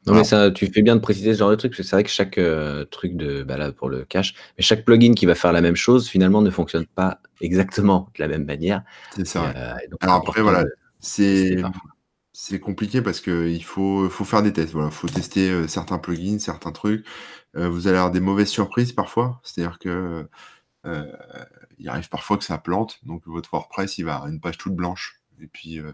non, mais ça, tu fais bien de préciser ce genre de truc, parce que c'est vrai que chaque truc de, bah là, pour le cache, mais chaque plugin qui va faire la même chose, finalement, ne fonctionne pas exactement de la même manière. C'est ça. Alors après, voilà, c'est c'est compliqué parce qu'il faut, faut faire des tests. Il faut tester euh, certains plugins, certains trucs. Euh, vous allez avoir des mauvaises surprises parfois. C'est-à-dire que euh, il arrive parfois que ça plante. Donc votre WordPress, il va avoir une page toute blanche. Et puis, il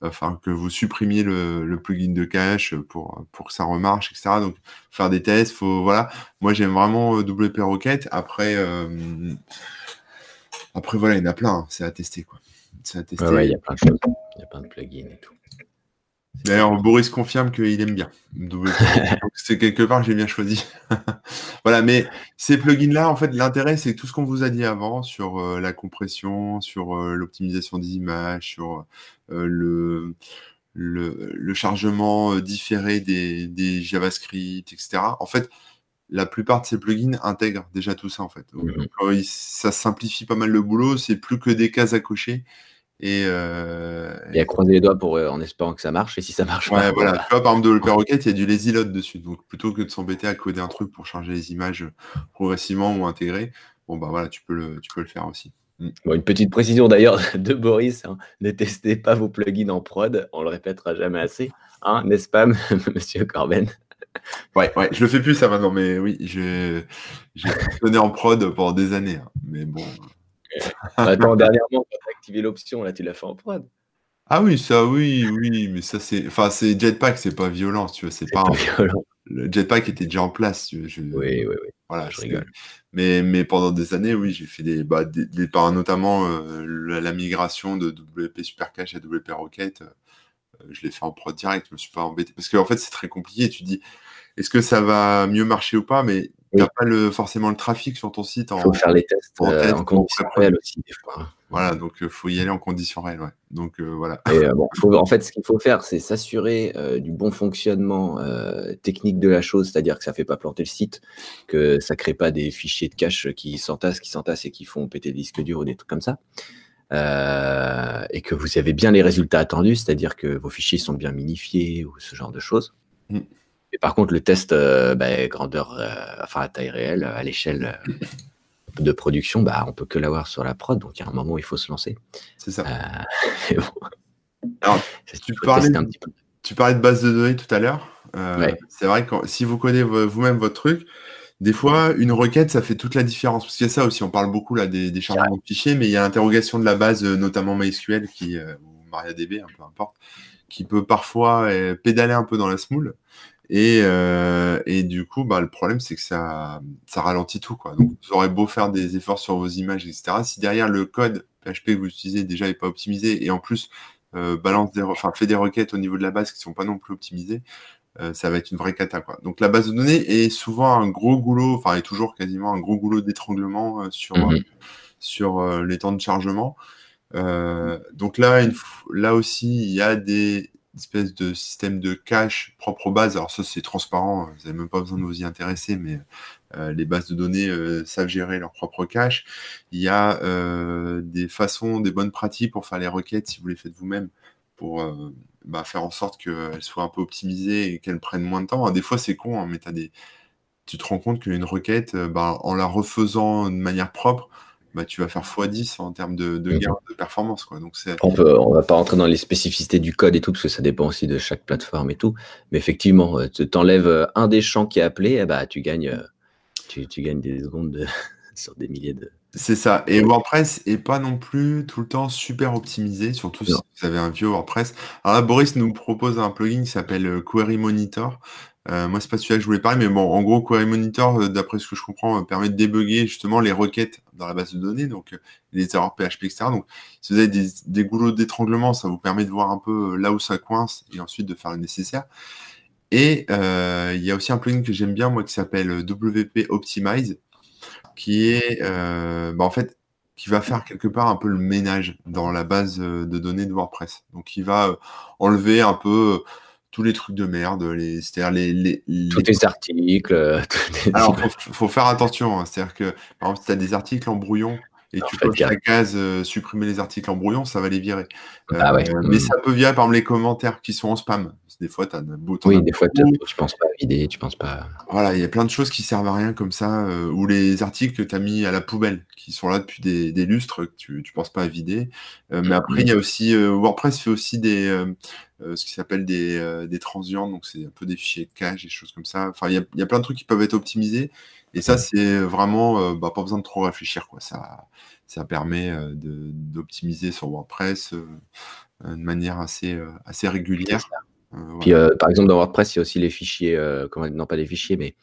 va falloir que vous supprimiez le, plugin de cache pour, pour que ça remarche, etc. Donc, faire des tests. Faut, voilà. Moi, j'aime vraiment WP Rocket. Après, après, voilà, il y en a plein. Hein. C'est à tester. Quoi. C'est à tester. il y a plein de choses. Il y a plein de plugins et tout. D'ailleurs, Boris confirme qu'il aime bien. c'est quelque part, j'ai bien choisi. voilà, mais ces plugins-là, en fait, l'intérêt, c'est tout ce qu'on vous a dit avant sur euh, la compression, sur euh, l'optimisation des images, sur euh, le, le, chargement différé des, des, JavaScript, etc. En fait, la plupart de ces plugins intègrent déjà tout ça, en fait. Mm-hmm. ça simplifie pas mal le boulot, c'est plus que des cases à cocher. Et, euh, et à croiser les doigts pour, euh, en espérant que ça marche. Et si ça marche ouais, pas. Voilà. Tu vois, par exemple, de le Rocket, il y a du lazy load dessus. Donc, plutôt que de s'embêter à coder un truc pour changer les images progressivement ou intégrer, bon, bah voilà, tu peux le, tu peux le faire aussi. Mm. Bon, une petite précision d'ailleurs de Boris hein. ne testez pas vos plugins en prod. On le répétera jamais assez. Hein, n'est-ce pas, monsieur Corben? Ouais, ouais, je le fais plus ça maintenant, mais oui, j'ai fonctionné en prod pendant des années. Hein. Mais bon. Attends, dernièrement, tu as activé l'option, là, tu l'as fait en prod. Ah oui, ça, oui, oui, mais ça, c'est. Enfin, c'est Jetpack, c'est pas violent, tu vois, c'est pas. violent. Le Jetpack était déjà en place, tu vois. Oui, oui, oui. Voilà, je rigole. Mais, mais pendant des années, oui, j'ai fait des. Bah, des, notamment euh, la, migration de WP Supercache à WP Rocket. Euh, je l'ai fait en prod direct, je me suis pas embêté. Parce qu'en en fait, c'est très compliqué. Tu dis, est-ce que ça va mieux marcher ou pas Mais tu n'as pas le, forcément le trafic sur ton site. Il faut faire les tests en, euh, condition réelle aussi, des fois. Voilà, donc il faut y aller en conditions réelles. Ouais. Donc voilà. en fait, ce qu'il faut faire, c'est s'assurer du bon fonctionnement technique de la chose, c'est-à-dire que ça ne fait pas planter le site, que ça ne crée pas des fichiers de cache qui s'entassent, qui s'entassent et qui font péter le disque dur ou des trucs comme ça. et que vous avez bien les résultats attendus, c'est-à-dire que vos fichiers sont bien minifiés ou ce genre de choses. Mm. Et par contre, le test bah, grandeur, enfin à taille réelle, à l'échelle de production, bah, on peut que l'avoir sur la prod. Donc, il y a un moment où il faut se lancer. C'est ça. Euh, Alors, tu, parlais, tu parlais de base de données tout à l'heure. Euh, c'est vrai que si vous connaissez vous-même votre truc, des fois, une requête, ça fait toute la différence. Parce qu'il y a ça aussi, on parle beaucoup là des, des changements de fichiers, mais il y a l'interrogation de la base, euh, notamment MySQL qui, ou MariaDB, peu importe, qui peut parfois pédaler un peu dans la smoule. Et, euh, et, du coup, bah, le problème, c'est que ça, ça ralentit tout. Quoi. Donc, vous aurez beau faire des efforts sur vos images, etc. Si derrière le code PHP que vous utilisez déjà n'est pas optimisé et en plus euh, balance des, enfin, fait des requêtes au niveau de la base qui ne sont pas non plus optimisées, euh, ça va être une vraie cata. Quoi. Donc, la base de données est souvent un gros goulot, enfin, est toujours quasiment un gros goulot d'étranglement euh, sur, mmh sur euh, les temps de chargement. donc là, une, là aussi, il y a des, espèce de système de cache propre aux bases. Alors ça, c'est transparent, vous n'avez même pas besoin de vous y intéresser, mais euh, les bases de données euh, savent gérer leur propre cache. Il y a euh, des façons, des bonnes pratiques pour faire les requêtes si vous les faites vous-même, pour bah, faire en sorte qu'elles soient un peu optimisées et qu'elles prennent moins de temps. des fois, c'est con, hein, mais tu te rends compte qu'une requête, bah, en la refaisant de manière propre, bah, tu vas faire x10 en termes de, de gain de performance. Quoi. Donc, on ne on va pas rentrer dans les spécificités du code et tout, parce que ça dépend aussi de chaque plateforme et tout. Mais effectivement, euh, tu enlèves euh, un des champs qui est appelé, eh bah, tu, gagnes, euh, tu, tu gagnes des secondes sur des milliers de. C'est ça. Et WordPress est pas non plus tout le temps super optimisé, surtout si vous avez un vieux WordPress. Alors là, Boris nous propose un plugin qui s'appelle Query Monitor. Euh, moi, c'est pas celui-là que je voulais parler, mais bon, en gros, Query Monitor, euh, d'après ce que je comprends, euh, permet de débugger justement les requêtes dans la base de données, donc les erreurs PHP, etc. Donc, si vous avez des, des goulots d'étranglement, ça vous permet de voir un peu là où ça coince et ensuite de faire le nécessaire. Et il y a aussi un plugin que j'aime bien, moi, qui s'appelle WP Optimize, qui est, bah, en fait, qui va faire quelque part un peu le ménage dans la base de données de WordPress. Donc, il va enlever un peu tous les trucs de merde, les, c'est-à-dire les, les, tous les articles. Euh, Alors, faut, faut faire attention. Hein. c'est-à-dire que, par exemple, si tu as des articles en brouillon et tu peux la case euh, supprimer les articles en brouillon, ça va les virer. Ah euh, mais mmh. ça peut virer, par exemple, les commentaires qui sont en spam. Des fois, tu as beau Oui, des fois, tu penses pas à vider, tu penses pas. Voilà, il y a plein de choses qui servent à rien comme ça, ou les articles que tu as mis à la poubelle, qui sont là depuis des, des lustres, que tu ne penses pas à vider. mais après, il y a aussi. WordPress fait aussi des euh, ce qui s'appelle des, euh, des transients, donc c'est un peu des fichiers de cache, des choses comme ça. Enfin, il y a, y a, plein de trucs qui peuvent être optimisés. Et ça, c'est vraiment euh, bah, pas besoin de trop réfléchir. Quoi. Ça, ça permet d'optimiser sur WordPress de manière assez, assez régulière. Puis, par exemple, dans WordPress, il y a aussi les fichiers, comment, non pas les fichiers, mais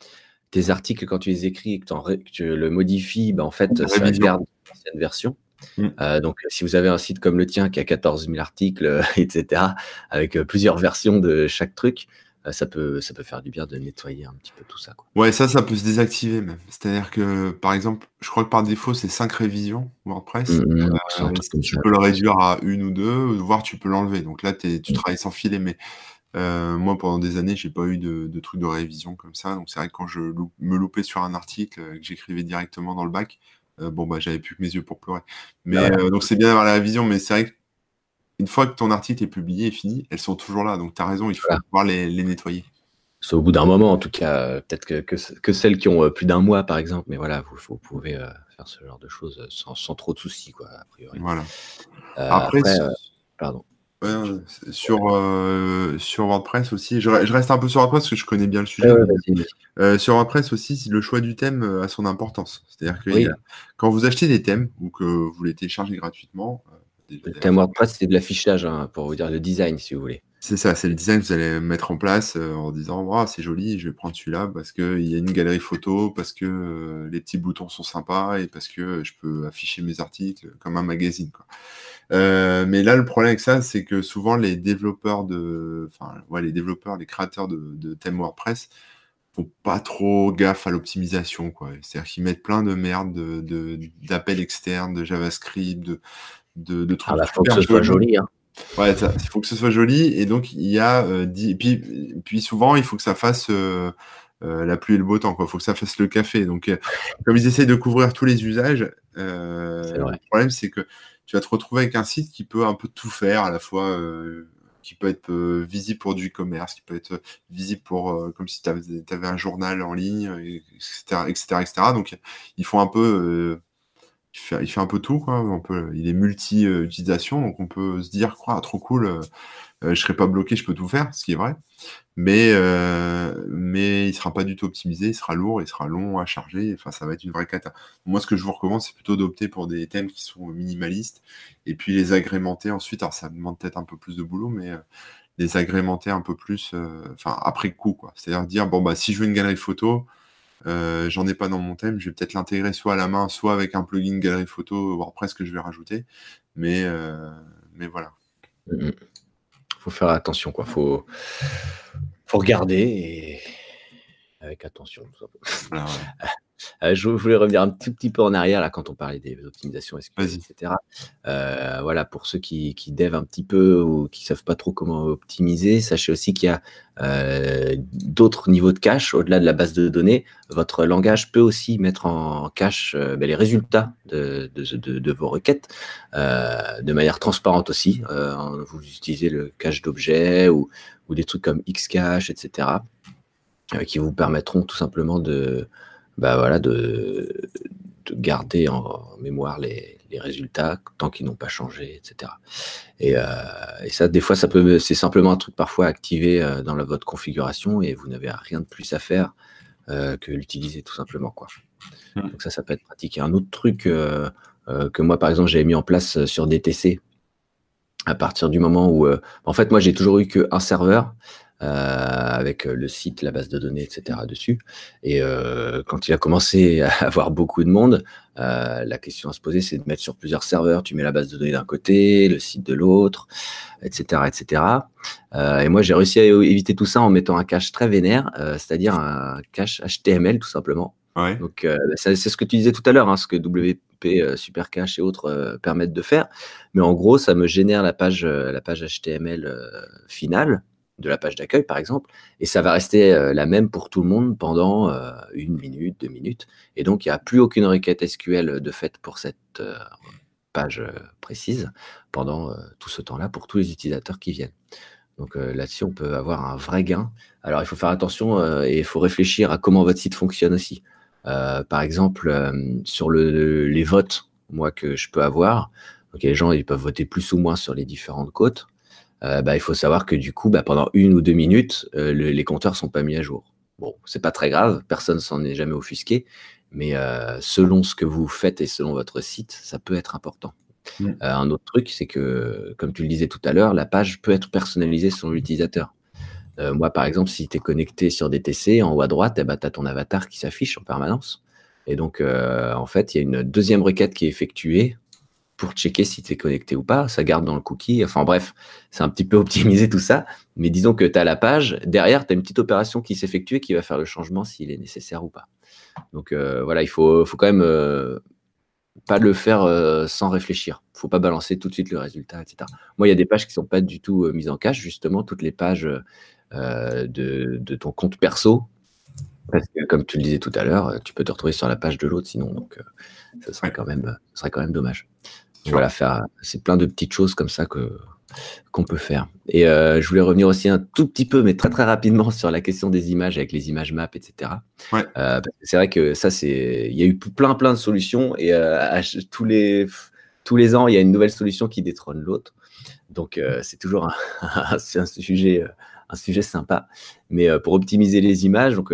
tes articles, quand tu les écris et que, tu le modifies, bah, en fait, ça garde l'ancienne version. Mmh. Euh, donc, si vous avez un site comme le tien qui a 14 000 articles, euh, etc., avec euh, plusieurs versions de chaque truc, ça peut, ça peut faire du bien de nettoyer un petit peu tout ça. Quoi. Ouais, ça, ça peut se désactiver même. C'est-à-dire que, par exemple, je crois que par défaut, c'est 5 révisions WordPress. Mmh, mmh, tu peux le réduire à une ou deux, voire tu peux l'enlever. Donc là, tu travailles sans filet. Mais moi, pendant des années, j'ai pas eu de, de trucs de révision comme ça. Donc c'est vrai que quand je me loupais sur un article, que j'écrivais directement dans le bac, euh, bon, bah, j'avais plus que mes yeux pour pleurer. Mais euh, donc, c'est bien d'avoir la vision, mais c'est vrai qu'une fois que ton article est publié et fini, elles sont toujours là. Donc, tu as raison, il faut pouvoir les, nettoyer. C'est au bout d'un moment, en tout cas, euh, peut-être que, que, celles qui ont plus d'un mois, par exemple, mais voilà, vous, vous pouvez faire ce genre de choses sans, sans trop de soucis, quoi, a priori. Voilà. après pardon sur, euh, sur WordPress aussi, je, reste un peu sur WordPress parce que je connais bien le sujet. Euh, sur WordPress aussi, le choix du thème euh, a son importance. C'est-à-dire que quand vous achetez des thèmes ou que vous les téléchargez gratuitement. le thème WordPress, c'est de l'affichage, hein, pour vous dire le design, si vous voulez. C'est ça, c'est le design que vous allez mettre en place en disant c'est joli, je vais prendre celui-là parce qu'il y a une galerie photo, parce que les petits boutons sont sympas et parce que je peux afficher mes articles comme un magazine. Quoi. Euh, mais là, le problème avec ça, c'est que souvent les développeurs de, enfin, ouais, les développeurs, les créateurs de, thèmes WordPress faut pas trop gaffe à l'optimisation, quoi. C'est-à-dire qu'ils mettent plein de merde, de, d'appels externes, de JavaScript, de, de, de trucs. Ah bah, faut que ce soit joli, hein. Ouais, il faut que ce soit joli. Et donc, il y a. Euh, puis, puis souvent, il faut que ça fasse euh, euh, la pluie et le beau temps. Il faut que ça fasse le café. Donc, comme ils essayent de couvrir tous les usages, le problème, c'est que tu vas te retrouver avec un site qui peut un peu tout faire, à la fois qui peut être visible pour du e-commerce, qui peut être visible pour comme si tu avais, un journal en ligne, etc., etc., etc. Donc, ils font un peu il fait, un peu tout. On peut, il est multi-utilisation, donc on peut se dire, quoi, trop cool, euh, euh, je serai pas bloqué, je peux tout faire, ce qui est vrai. Mais, euh, mais il sera pas du tout optimisé, il sera lourd, il sera long à charger. Enfin, ça va être une vraie cata. Moi, ce que je vous recommande, c'est plutôt d'opter pour des thèmes qui sont minimalistes et puis les agrémenter ensuite. Alors, ça demande peut-être un peu plus de boulot, mais les agrémenter un peu plus, enfin, après coup. C'est-à-dire dire, bon, bah, si je veux une galerie photo, euh, j'en ai pas dans mon thème. Je vais peut-être l'intégrer soit à la main, soit avec un plugin galerie photo WordPress que je vais rajouter. Mais, euh, mais voilà. Il faut faire attention, quoi. Faut, faut regarder et avec attention. Euh, je voulais revenir un tout petit peu en arrière là quand on parlait des optimisations SQL, etc. Euh, voilà, pour ceux qui, qui devent un petit peu ou qui savent pas trop comment optimiser, sachez aussi qu'il y a euh, d'autres niveaux de cache au-delà de la base de données. Votre langage peut aussi mettre en cache ben, les résultats de, de, de, vos requêtes de manière transparente aussi. vous utilisez le cache d'objets ou, ou, des trucs comme Xcache, etc. qui vous permettront tout simplement de bah voilà, de, de garder en mémoire les, les résultats tant qu'ils n'ont pas changé, etc. Et, euh, et, ça, des fois, ça peut, c'est simplement un truc parfois activé euh, dans la, votre configuration et vous n'avez rien de plus à faire euh, que l'utiliser tout simplement, quoi. Mmh. Donc ça, ça peut être pratique. Et un autre truc que moi, par exemple, j'avais mis en place sur DTC à partir du moment où, en fait, moi, j'ai toujours eu qu'un serveur avec le site, la base de données, etc. dessus. Et euh, quand il a commencé à avoir beaucoup de monde, euh, la question à se poser, c'est de mettre sur plusieurs serveurs. Tu mets la base de données d'un côté, le site de l'autre, etc., etc. et moi, j'ai réussi à éviter tout ça en mettant un cache très vénère, c'est-à-dire un cache HTML tout simplement. Ouais. Donc, euh, c'est ce que tu disais tout à l'heure, hein, ce que WP Super Cache et autres permettent de faire. Mais en gros, ça me génère la page, la page HTML finale de la page d'accueil, par exemple, et ça va rester euh, la même pour tout le monde pendant euh, une minute, deux minutes. Et donc, il n'y a plus aucune requête SQL de fait pour cette euh, page précise pendant tout ce temps-là pour tous les utilisateurs qui viennent. Donc là-dessus, on peut avoir un vrai gain. Alors, il faut faire attention et il faut réfléchir à comment votre site fonctionne aussi. par exemple, sur le, les votes, moi, que je peux avoir, donc les gens ils peuvent voter plus ou moins sur les différentes côtes. Euh, bah, il faut savoir que du coup, bah, pendant une ou deux minutes, euh, les compteurs sont pas mis à jour. Bon, c'est pas très grave, personne s'en est jamais offusqué, mais euh, selon ce que vous faites et selon votre site, ça peut être important. Mmh. un autre truc, c'est que, comme tu le disais tout à l'heure, la page peut être personnalisée selon l'utilisateur. moi, par exemple, si tu es connecté sur DTC, en haut à droite, eh ben, tu as ton avatar qui s'affiche en permanence. Et donc, en fait, il y a une deuxième requête qui est effectuée pour checker si tu es connecté ou pas. Ça garde dans le cookie. Enfin bref, c'est un petit peu optimisé tout ça. Mais disons que tu as la page. Derrière, tu as une petite opération qui s'effectue et qui va faire le changement s'il est nécessaire ou pas. Donc euh, voilà, il faut, faut quand même euh, pas le faire euh, sans réfléchir. Il faut pas balancer tout de suite le résultat, etc. Moi, il y a des pages qui sont pas du tout mises en cache. Justement, toutes les pages de, de, ton compte perso. Parce que, comme tu le disais tout à l'heure, tu peux te retrouver sur la page de l'autre sinon. Donc, ça serait quand même, ça serait quand même dommage. Voilà, faire, c'est plein de petites choses comme ça que qu'on peut faire. Et euh, je voulais revenir aussi un tout petit peu, mais très très rapidement sur la question des images avec les images map, etc. Ouais. Euh, c'est vrai que ça, c'est, il y a eu plein plein de solutions et euh, tous les tous les ans, il y a une nouvelle solution qui détrône l'autre. Donc c'est toujours un, un sujet un sujet sympa. Mais pour optimiser les images, donc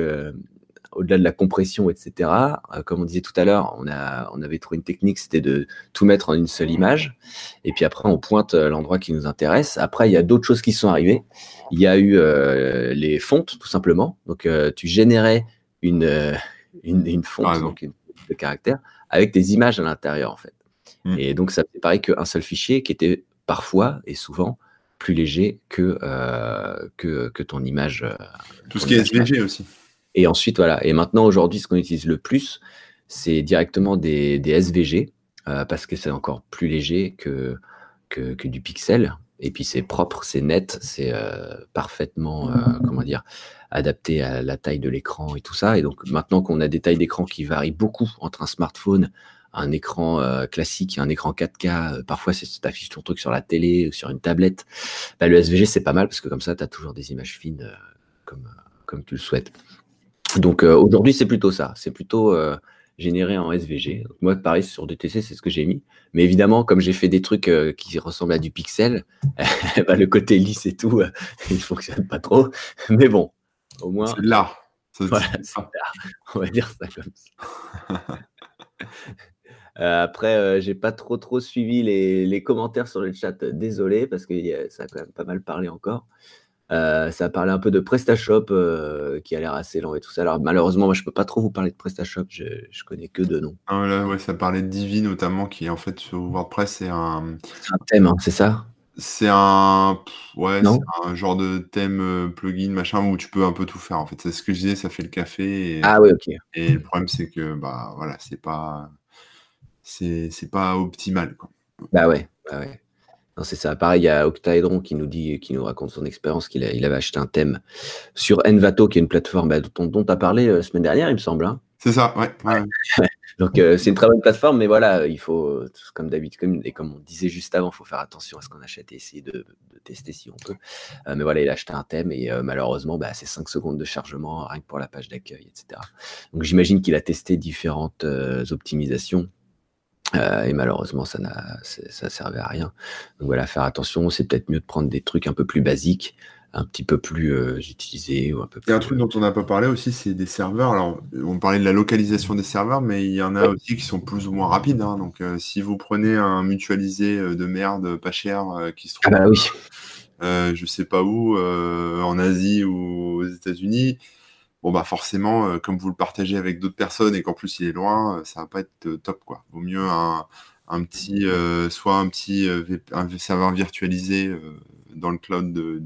au-delà de la compression, etc. Euh, comme on disait tout à l'heure, on, a, on avait trouvé une technique, c'était de tout mettre en une seule image. Et puis après, on pointe euh, l'endroit qui nous intéresse. Après, il y a d'autres choses qui sont arrivées. Il y a eu euh, les fontes, tout simplement. Donc, tu générais une, une, fonte, ah, donc une de caractère, avec des images à l'intérieur, en fait. Hmm. Et donc, ça fait pareil qu'un seul fichier qui était parfois et souvent plus léger que, que, que ton image. Tout ce qui est SVG aussi. Et ensuite, voilà. Et maintenant, aujourd'hui, ce qu'on utilise le plus, c'est directement des, SVG, euh, parce que c'est encore plus léger que, que, du pixel. Et puis c'est propre, c'est net, c'est euh, parfaitement, euh, comment dire, adapté à la taille de l'écran et tout ça. Et donc maintenant qu'on a des tailles d'écran qui varient beaucoup entre un smartphone, un écran classique un écran 4K, euh, parfois c'est t'affiches ton truc sur la télé ou sur une tablette, bah, le SVG c'est pas mal parce que comme ça tu as toujours des images fines comme, comme tu le souhaites. Donc aujourd'hui c'est plutôt ça, c'est plutôt généré en SVG. Donc, moi pareil sur DTC c'est ce que j'ai mis. Mais évidemment comme j'ai fait des trucs qui ressemblent à du pixel, bah, le côté lisse et tout, il fonctionne pas trop. Mais bon, au moins. C'est là. Voilà, On va dire ça comme ça. Euh, après, euh, j'ai pas trop trop suivi les, les, commentaires sur le chat. Désolé parce que ça a quand même pas mal parlé encore. Euh, ça a parlé un peu de PrestaShop qui a l'air assez lent et tout ça. Alors malheureusement, moi je peux pas trop vous parler de PrestaShop. Je, je connais que de noms. Ah, là, ouais, ça parlait de Divi notamment qui en fait sur WordPress c'est un. C'est un thème, hein, c'est ça? C'est un, ouais, un genre de thème plugin machin où tu peux un peu tout faire en fait. C'est ce que je disais, ça fait le café. Et, ah oui, ok. Et le problème c'est que bah voilà, c'est pas c'est pas optimal. Quoi. Bah ouais, bah ouais. C'est ça. Pareil, il y a Octaedron qui nous dit, qui nous raconte son expérience, qu'il il avait acheté un thème sur Envato, qui est une plateforme bah, dont tu as parlé la semaine dernière, il me semble. Hein. C'est ça, ouais. Donc euh, c'est une très bonne plateforme, mais voilà, il faut, comme d'habitude, comme, et comme on disait juste avant, il faut faire attention à ce qu'on achète et essayer de, tester si on peut. Euh, mais voilà, il a acheté un thème et euh, malheureusement, bah, c'est 5 secondes de chargement, rien que pour la page d'accueil, etc. Donc j'imagine qu'il a testé différentes optimisations euh, et malheureusement, ça n'a, ça servait à rien. Donc voilà, faire attention. C'est peut-être mieux de prendre des trucs un peu plus basiques, un petit peu plus euh, utilisés ou un peu. Il y a un truc dont on n'a pas parlé aussi, c'est des serveurs. Alors, on parlait de la localisation des serveurs, mais il y en a aussi qui sont plus ou moins rapides. Hein. Donc, euh, si vous prenez un mutualisé de merde pas cher qui se trouve, ah bah oui. je sais pas où, en Asie ou aux États-Unis bon bah forcément, euh, comme vous le partagez avec d'autres personnes et qu'en plus il est loin, euh, ça va pas être euh, top quoi. Vaut mieux un, un petit, soit un petit serveur virtualisé dans le cloud de,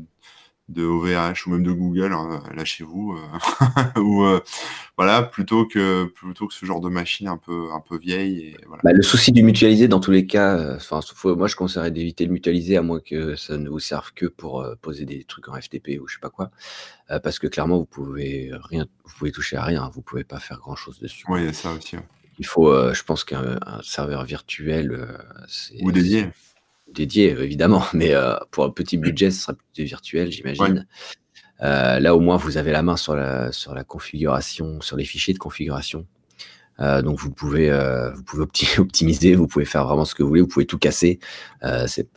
de OVH ou même de Google, hein, là chez vous, euh, ou euh, voilà, plutôt que plutôt que ce genre de machine un peu un peu vieille. Et, voilà. bah, le souci du mutualisé, dans tous les cas, euh, enfin, moi je conseillerais d'éviter le mutualisé à moins que ça ne vous serve que pour poser des trucs en FTP ou je sais pas quoi, parce que clairement vous pouvez rien, vous pouvez toucher à rien, vous pouvez pas faire grand chose dessus. Oui, il y a ça aussi. Il faut, je pense qu'un serveur virtuel, ou dédié dédié, évidemment, mais euh, pour un petit budget, ce sera plutôt virtuel, j'imagine. Euh, là, au moins, vous avez la main sur la, sur la configuration, sur les fichiers de configuration. Euh, donc, vous pouvez, vous pouvez optimiser, vous pouvez faire vraiment ce que vous voulez, vous pouvez tout casser. c'est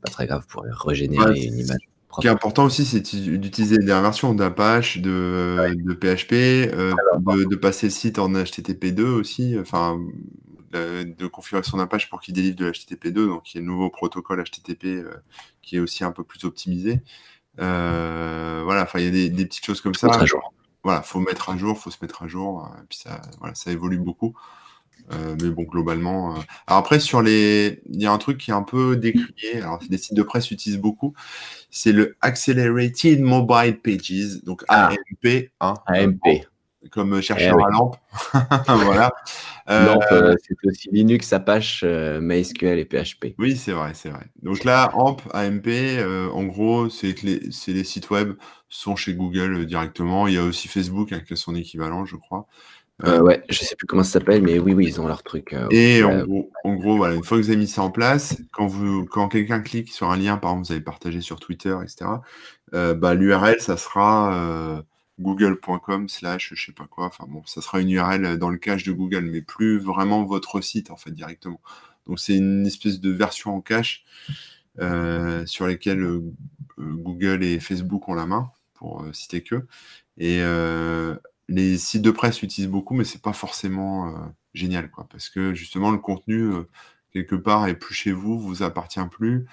pas très grave, pourrez régénérer une image. Ce qui est important aussi, c'est d'utiliser les dernières versions d'Apache, de, de PHP, de, de, passer le site en HTTP2 aussi. Enfin, de configuration d'un page pour qu'il délivre de l'HTTP2, donc il y a le nouveau protocole HTTP euh, qui est aussi un peu plus optimisé. Euh, voilà, enfin il y a des, petites choses comme ça. à jour. Voilà, faut mettre à jour, faut se mettre à jour, et puis ça, voilà, ça évolue beaucoup. Euh, mais bon, globalement. Alors après, sur les, il y a un truc qui est un peu décrié. Alors, les sites de presse utilisent beaucoup. C'est le Accelerated Mobile Pages, donc AMP. Hein, AMP comme euh, chercheur eh à lampe. voilà. Lampe, euh, c'est aussi Linux, Apache, euh, MySQL et PHP. Oui, c'est vrai, c'est vrai. Donc là, AMP, AMP, en gros, c'est que les, les, sites web sont chez Google directement. Il y a aussi Facebook avec son équivalent, je crois. ouais, je sais plus comment ça s'appelle, mais oui, oui, ils ont leur truc. et en gros, en, gros, voilà, une fois que vous avez mis ça en place, quand, vous, quand quelqu'un clique sur un lien, par exemple, vous avez partagé sur Twitter, etc., bah, l'URL, ça sera google.com slash je sais pas quoi. Enfin bon, ça sera une URL dans le cache de Google, mais plus vraiment votre site en fait directement. Donc c'est une espèce de version en cache euh, sur lesquelles euh, Google et Facebook ont la main, pour euh, citer que. Et les sites de presse l'utilisent beaucoup, mais c'est pas forcément génial, quoi, parce que justement le contenu quelque part est plus chez vous, vous appartient plus.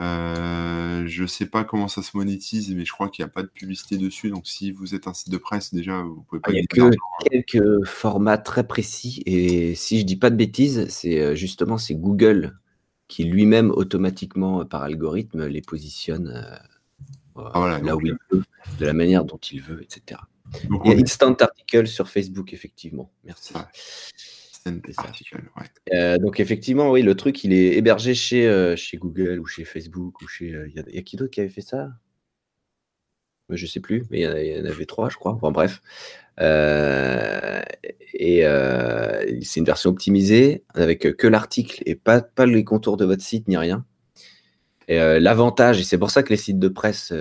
Euh, je sais pas comment ça se monétise, mais je crois qu'il n'y a pas de publicité dessus. Donc, si vous êtes un site de presse, déjà, vous pouvez pas. Il y a que quelques formats très précis. Et si je dis pas de bêtises, c'est euh, justement c'est Google qui lui-même automatiquement par algorithme les positionne euh, ah, là où il veut, de la manière dont il veut, etc. Donc, Il y a Instant Article sur Facebook, effectivement. Merci. Euh, donc effectivement, oui, le truc, il est hébergé chez, euh, chez Google ou chez Facebook ou chez. Euh, il y, a qui d'autre qui avait fait ça? Je sais plus, mais il y, en avait trois, je crois. Enfin bref. et c'est une version optimisée avec que l'article et pas, pas les contours de votre site ni rien. L'avantage, et c'est pour ça que les sites de presse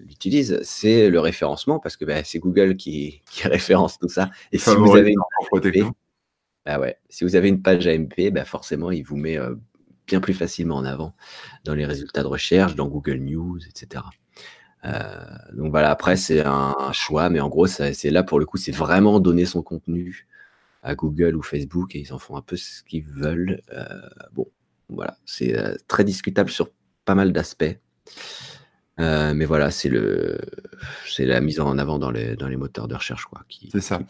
l'utilisent, c'est le référencement, parce que bah, c'est Google qui, qui, référence tout ça. Et si vous avez une bah ouais. Si vous avez une page AMP, bah forcément, il vous met euh, bien plus facilement en avant dans les résultats de recherche, dans Google News, etc. Euh, donc voilà, après, c'est un, choix, mais en gros, c'est là pour le coup, c'est vraiment donner son contenu à Google ou Facebook et ils en font un peu ce qu'ils veulent. Euh, bon, voilà, c'est très discutable sur pas mal d'aspects. Mais voilà, c'est le, c'est la mise en avant dans les, dans les moteurs de recherche quoi, qui, c'est ça.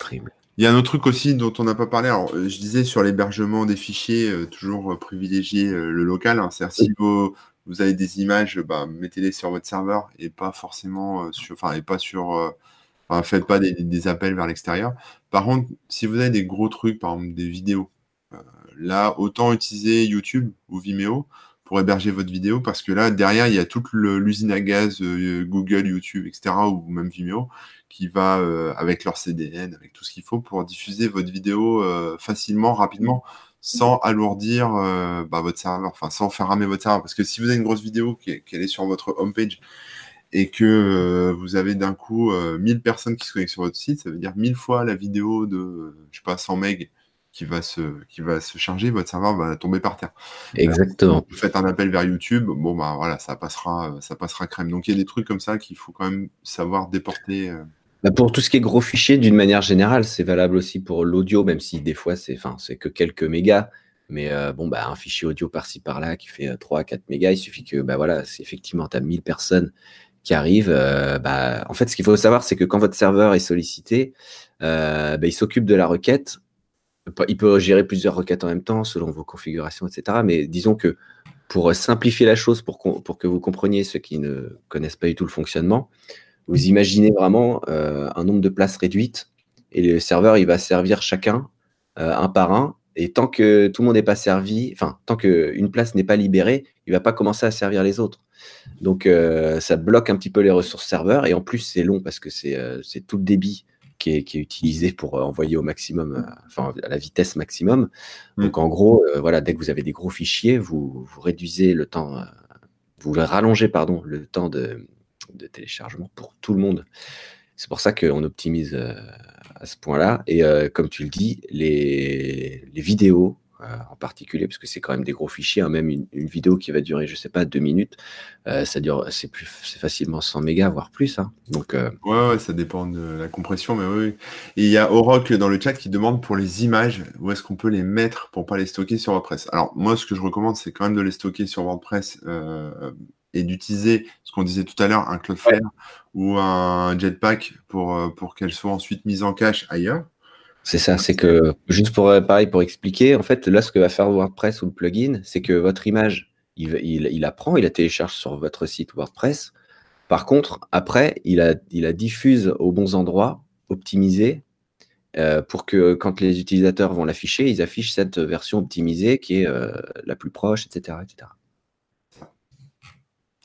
Il y a un autre truc aussi dont on n'a pas parlé. Alors, euh, je disais sur l'hébergement des fichiers, euh, toujours euh, privilégier le local. Hein. C'est-à-dire si vous, vous, avez des images, bah, mettez-les sur votre serveur et pas forcément sur, enfin, et pas sur, enfin, faites pas des, appels vers l'extérieur. Par contre, si vous avez des gros trucs, par exemple des vidéos, là, autant utiliser YouTube ou Vimeo pour héberger votre vidéo parce que là, derrière, il y a toute l'usine à gaz, Google, YouTube, etc., ou même Vimeo, qui va euh, avec leur CDN, avec tout ce qu'il faut pour diffuser votre vidéo euh, facilement, rapidement, sans alourdir euh, bah, votre serveur, enfin sans faire ramer votre serveur. Parce que si vous avez une grosse vidéo qui est, sur votre homepage et que vous avez d'un coup 1000 personnes qui se connectent sur votre site, ça veut dire 1000 fois la vidéo de, je sais pas, 100 MB qui va se, qui va se charger, votre serveur va tomber par terre. Exactement. vous faites un appel vers YouTube, bon bah voilà, ça passera, ça passera crème. Donc il y a des trucs comme ça qu'il faut quand même savoir déporter. Bah, pour tout ce qui est gros fichiers, d'une manière générale, c'est valable aussi pour l'audio, même si des fois c'est c'est que quelques mégas. Mais euh, bon, bah, un fichier audio par-ci par-là qui fait 3 à 4 mégas, il suffit que bah, voilà, effectivement tu as 1000 personnes qui arrivent. Euh, bah, en fait, ce qu'il faut savoir, c'est que quand votre serveur est sollicité, euh, bah, il s'occupe de la requête. Il peut gérer plusieurs requêtes en même temps selon vos configurations, etc. Mais disons que pour simplifier la chose, pour, pour que vous compreniez ceux qui ne connaissent pas du tout le fonctionnement, vous imaginez vraiment euh, un nombre de places réduites et le serveur, il va servir chacun euh, un par un. Et tant que tout le monde n'est pas servi, enfin, tant qu'une place n'est pas libérée, il va pas commencer à servir les autres. Donc, euh, ça bloque un petit peu les ressources serveurs. Et en plus, c'est long parce que c'est tout le débit qui est, qui est, utilisé pour envoyer au maximum, enfin, à la vitesse maximum. Mm. Donc, en gros, voilà, dès que vous avez des gros fichiers, vous, vous réduisez le temps, vous rallongez, pardon, le temps de, de téléchargement pour tout le monde. C'est pour ça qu'on optimise euh, à ce point-là. Et euh, comme tu le dis, les, vidéos euh, en particulier, parce que c'est quand même des gros fichiers, hein, même une, vidéo qui va durer, je sais pas, deux minutes, ça dure, c'est plus, c'est facilement 100 mégas, voire plus. Hein. Donc, ouais, ça dépend de la compression, mais oui. Et il y a Oroc dans le chat qui demande pour les images, où est-ce qu'on peut les mettre pour pas les stocker sur WordPress? Alors moi, ce que je recommande, c'est quand même de les stocker sur WordPress et d'utiliser ce qu'on disait tout à l'heure, un Cloudflare ou un Jetpack pour, euh, pour qu'elles soient ensuite mises en cache ailleurs. C'est ça, c'est que juste pour euh, pareil pour expliquer, en fait, là, ce que va faire WordPress ou le plugin, c'est que votre image, il, il, il, apprend, il la télécharge sur votre site WordPress. Par contre, après, il la, il diffuse aux bons endroits, optimisé, euh, pour que quand les utilisateurs vont l'afficher, ils affichent cette version optimisée qui est la plus proche, etc., etc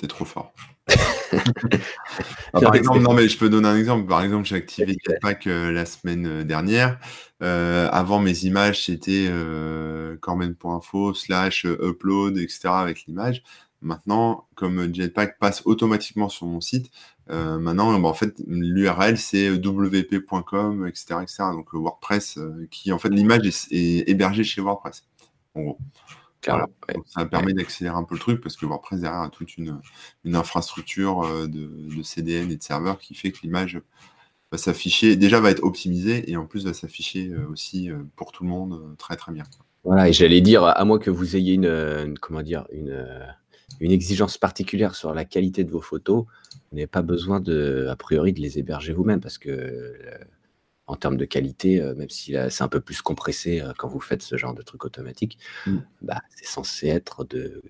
trop fort. Par exemple, non, mais je peux donner un exemple. Par exemple, j'ai activé Jetpack euh, la semaine euh, dernière. Euh, avant, mes images, c'était euh, cormen.info slash upload, etc. avec l'image. Maintenant, comme Jetpack passe automatiquement sur mon site, maintenant, bah, en fait, l'URL, c'est wp.com, etc., etc. Donc, WordPress, qui, en fait, l'image est, est hébergée chez WordPress. En gros ça permet d'accélérer un peu le truc parce que WordPress derrière a toute une, infrastructure euh, de, CDN et de serveurs qui fait que l'image va s'afficher, déjà va être optimisée et en plus va s'afficher euh, aussi euh, pour tout le monde très très bien. Voilà, et j'allais dire, à moins que vous ayez une, comment dire, une, une, exigence particulière sur la qualité de vos photos, vous n'avez pas besoin de, a priori, de les héberger vous-même parce que en termes de qualité, euh, même si c'est un peu plus compressé euh, quand vous faites ce genre de truc automatique, mm. bah, c'est censé être de,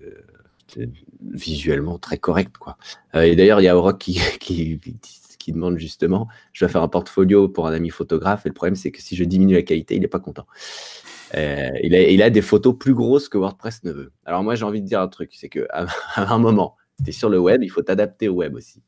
visuellement très correct. Quoi. Euh, et d'ailleurs, il y a Oroc qui, qui, qui demande justement, je dois faire un portfolio pour un ami photographe, et le problème, c'est que si je diminue la qualité, il n'est pas content. Euh, il, a, il, a, des photos plus grosses que WordPress ne veut. Alors moi, j'ai envie de dire un truc, c'est qu'à à un moment, tu es sur le web, il faut t'adapter au web aussi.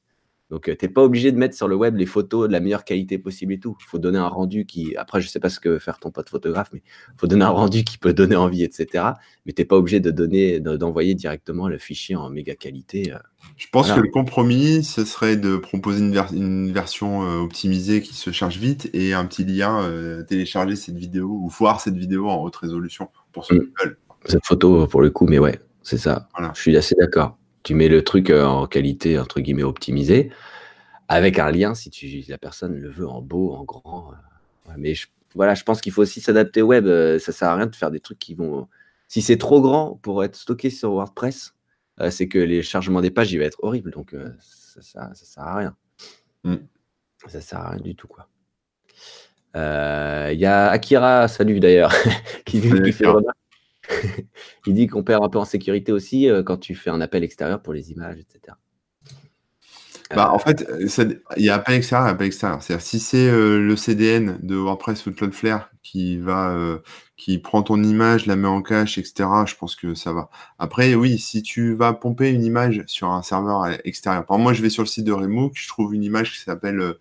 Donc, euh, tu n'es pas obligé de mettre sur le web les photos de la meilleure qualité possible et tout. Il faut donner un rendu qui. Après, je ne sais pas ce que veut faire ton pote photographe, mais il faut donner un rendu qui peut donner envie, etc. Mais tu n'es pas obligé de donner, d'envoyer directement le fichier en méga qualité. Euh. Je pense que le compromis, ce serait de proposer une, version euh, optimisée qui se charge vite et un petit lien, télécharger cette vidéo ou voir cette vidéo en haute résolution pour ceux qui veulent. Cette photo, pour le coup, mais ouais, c'est ça. Je suis assez d'accord tu mets le truc euh, en qualité, entre guillemets, optimisée, avec un lien si tu, la personne le veut en beau, en grand. Euh, mais je, voilà, je pense qu'il faut aussi s'adapter au web. Euh, ça sert à rien de faire des trucs qui vont. Si c'est trop grand pour être stocké sur WordPress, c'est que les chargements des pages, il va être horrible. Donc, ça, ça, sert à rien. Mm. Ça sert à rien du tout, quoi. Il y a Akira, salut d'ailleurs, qui, qui fait il dit qu'on perd un peu en sécurité aussi euh, quand tu fais un appel extérieur pour les images, etc. Bah, en fait, il y a appel extérieur et appel extérieur. C'est-à-dire, si c'est euh, le CDN de WordPress ou de Cloudflare qui va, euh, qui prend ton image, la met en cache, etc., je pense que ça va. Après, oui, si tu vas pomper une image sur un serveur extérieur. Par exemple, moi, je vais sur le site de Remook, je trouve une image qui s'appelle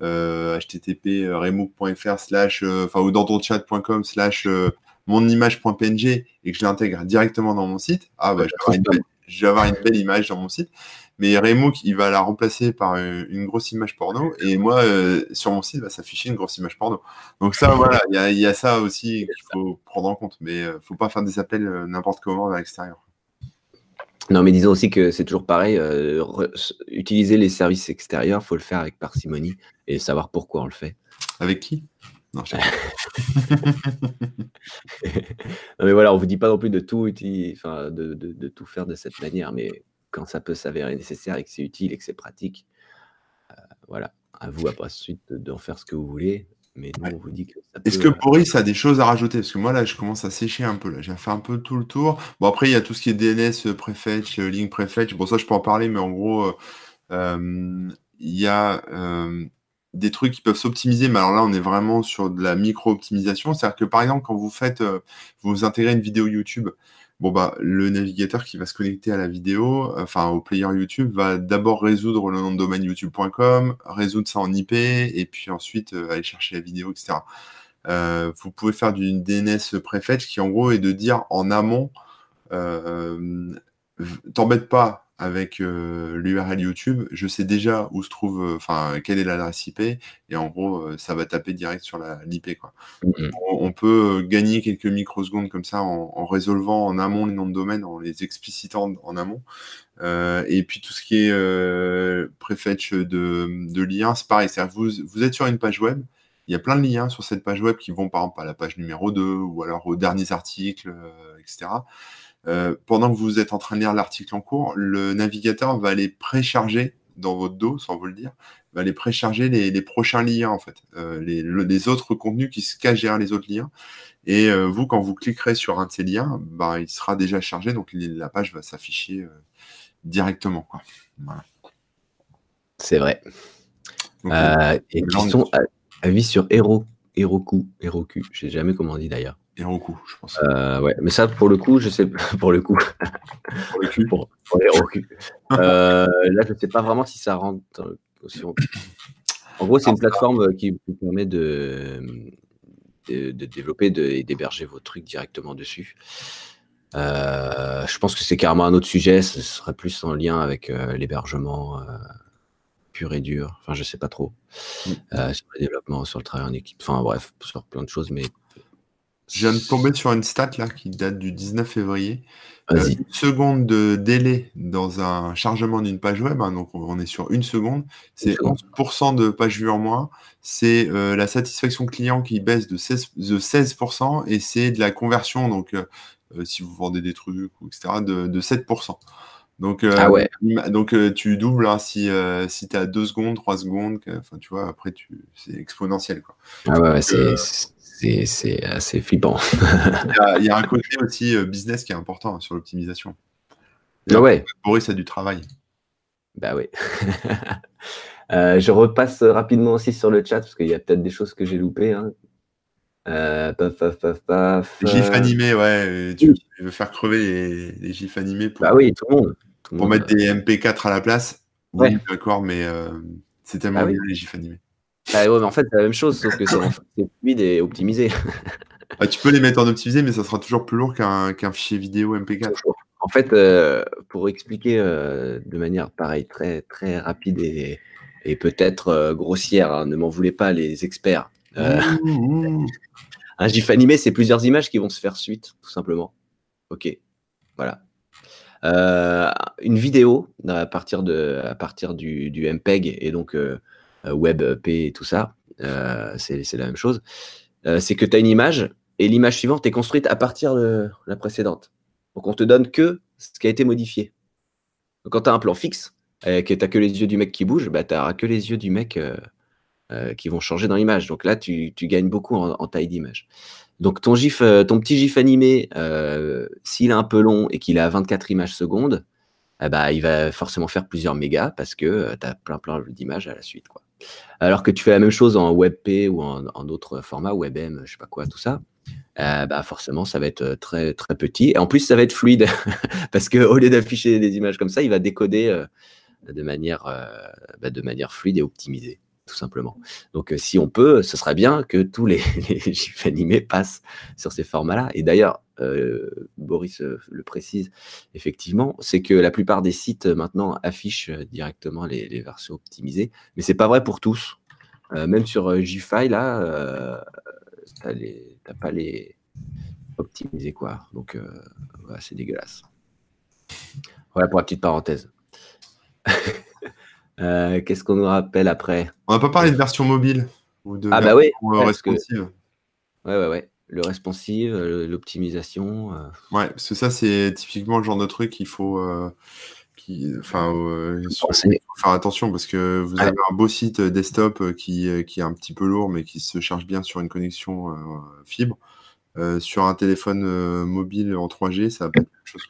http remook.fr slash, enfin, ou dans ton chat.com slash mon image.png et que je l'intègre directement dans mon site, ah bah, je, vais avoir une belle image dans mon site. Mais Remook, il va la remplacer par une, grosse image porno. Et moi, euh, sur mon site, va bah, s'afficher une grosse image porno. Donc ça, voilà, il y, a ça aussi qu'il faut prendre en compte. Mais il euh, ne faut pas faire des appels euh, n'importe comment vers l'extérieur. Non, mais disons aussi que c'est toujours pareil. utiliser les services extérieurs, il faut le faire avec parcimonie et savoir pourquoi on le fait. Avec qui? Non, mais voilà, on vous dit pas non plus de tout, enfin, de, de, tout faire de cette manière, mais quand ça peut s'avérer nécessaire et que c'est utile et que c'est pratique, euh, voilà, à vous après suite d'en faire ce que vous voulez. Mais nous, on vous dit que Est-ce que euh, Boris a des choses à rajouter? Parce que moi, là, je commence à sécher un peu. Là. J'ai fait un peu tout le tour. Bon, après, il y a tout ce qui est DNS, prefetch, link prefetch. Bon, ça, je peux en parler, mais en gros, euh, il y a des trucs qui peuvent s'optimiser, mais alors là, on est vraiment sur de la micro-optimisation. C'est-à-dire que par exemple, quand vous faites, euh, vous intégrez une vidéo YouTube, bon bah le navigateur qui va se connecter à la vidéo, enfin au player YouTube, va d'abord résoudre le nom de domaine youtube.com, résoudre ça en IP, et puis ensuite euh, aller chercher la vidéo, etc. Euh, vous pouvez faire du DNS prefetch qui en gros est de dire en amont, t'embête pas avec euh, l'URL YouTube, je sais déjà où se trouve, euh, enfin, quelle est l'adresse IP, et en gros, euh, ça va taper direct sur l'IP. quoi. Mm-hmm. On, peut gagner quelques microsecondes comme ça en, résolvant en amont les noms de domaine, en les explicitant en amont. et puis tout ce qui est préfetch de, de liens, c'est pareil. Vous, vous êtes sur une page web, il y a plein de liens sur cette page web qui vont par exemple à la page numéro 2 ou alors aux derniers articles, etc. Euh, pendant que vous êtes en train de lire l'article en cours, le navigateur va aller précharger dans votre dos, sans vous le dire, va aller précharger les, les prochains liens, en fait, euh, les, les, autres contenus qui se cachent derrière les autres liens. Et euh, vous, quand vous cliquerez sur un de ces liens, ben, il sera déjà chargé, donc la page va s'afficher directement. Voilà. C'est vrai. et question, avis sur Hero, Heroku, Heroku, je sais jamais comment on dit d'ailleurs. Heroku, je pense. Euh, ouais, mais ça, pour le coup, je sais pour le coup. pour le cul. pour, euh, là, je ne sais pas vraiment si ça rentre aussi. En gros, c'est une plateforme qui vous permet de, de, développer et d'héberger vos trucs directement dessus. Euh, je pense que c'est carrément un autre sujet. Ce serait plus en lien avec l'hébergement pur et dur. Enfin, je sais pas trop. Mm. sur le développement, sur le travail en équipe. Enfin, bref, sur plein de choses. Mais je viens de tomber sur une stat là qui date du 19 février. Euh, une seconde de délai dans un chargement d'une page web, hein, donc on est sur une seconde, c'est 11% de pages vues en moins. C'est euh, la satisfaction client qui baisse de 16%, de 16% et c'est de la conversion, donc euh, si vous vendez des trucs, etc., de, de 7%. Donc, ah ouais. donc tu doubles hein, si, si tu as 2 secondes, 3 secondes, enfin tu vois, après c'est exponentiel. Quoi. Ah ouais, c'est c'est assez flippant. il, y a, un côté aussi euh, business qui est important hein, sur l'optimisation. Ah ouais. Boris a du travail. Bah oui. je repasse rapidement aussi sur le chat parce qu'il y a peut-être des choses que j'ai loupées. Hein. paf, paf, paf, paf. Les gifs animés, ouais. Tu, veux faire crever les, les gifs animés pour, bah oui, tout le monde. pour mettre des MP4 à la place. Oui, d'accord, mais c'est tellement ah bien les gifs animés. Ah ouais, mais en fait, c'est la même chose, sauf que c'est fluide et optimisé. Ah, tu peux les mettre en optimisé, mais ça sera toujours plus lourd qu'un fichier vidéo MP4. En fait, euh, pour expliquer euh, de manière pareille, très, très rapide et, et peut-être euh, grossière, hein, ne m'en voulez pas les experts. un GIF animé, c'est plusieurs images qui vont se faire suite, tout simplement. Ok, voilà. une vidéo à partir, de, à partir du, du MPEG et donc WebP et tout ça, c'est la même chose. c'est que tu as une image et l'image suivante est construite à partir de la précédente. Donc on te donne que ce qui a été modifié. Donc quand tu as un plan fixe, et que tu que les yeux du mec qui bougent, bah, tu n'auras que les yeux du mec euh, euh, qui vont changer dans l'image. Donc là, tu, gagnes beaucoup en, taille d'image. Donc ton, gif, euh, ton petit GIF animé, s'il est un peu long et qu'il à 24 images secondes, eh bah, il va forcément faire plusieurs mégas parce que tu as plein plein d'images à la suite. Alors que tu fais la même chose en WebP ou en, d'autres formats, WebM, je sais pas quoi, tout ça, euh, bah forcément, ça va être euh, très, très petit. Et en plus, ça va être fluide parce qu'au lieu d'afficher des images comme ça, il va décoder euh, bah, de manière fluide et optimisée, tout simplement. Donc, si on peut, ce serait bien que tous les, les animés passent sur ces formats-là. Et d'ailleurs, Boris le précise effectivement, c'est que la plupart des sites maintenant affichent directement les, versions optimisées, mais c'est pas vrai pour tous. même sur GIFI, là, t'as pas les optimisés quoi. Donc euh, c'est dégueulasse. Voilà pour la petite parenthèse. Euh, qu'est-ce qu'on nous rappelle après? On n'a pas parlé de version mobile ou de ah bah oui, responsive. Ouais ouais ouais. Le responsive, l'optimisation. Ouais, parce que ça c'est typiquement le genre de truc qu'il faut enfin, euh, faire attention parce que vous avez un beau site euh, desktop euh, qui, qui, est un petit peu lourd mais qui se charge bien sur une connexion fibre. Sur un téléphone mobile en 3G, ça va pas être quelque chose.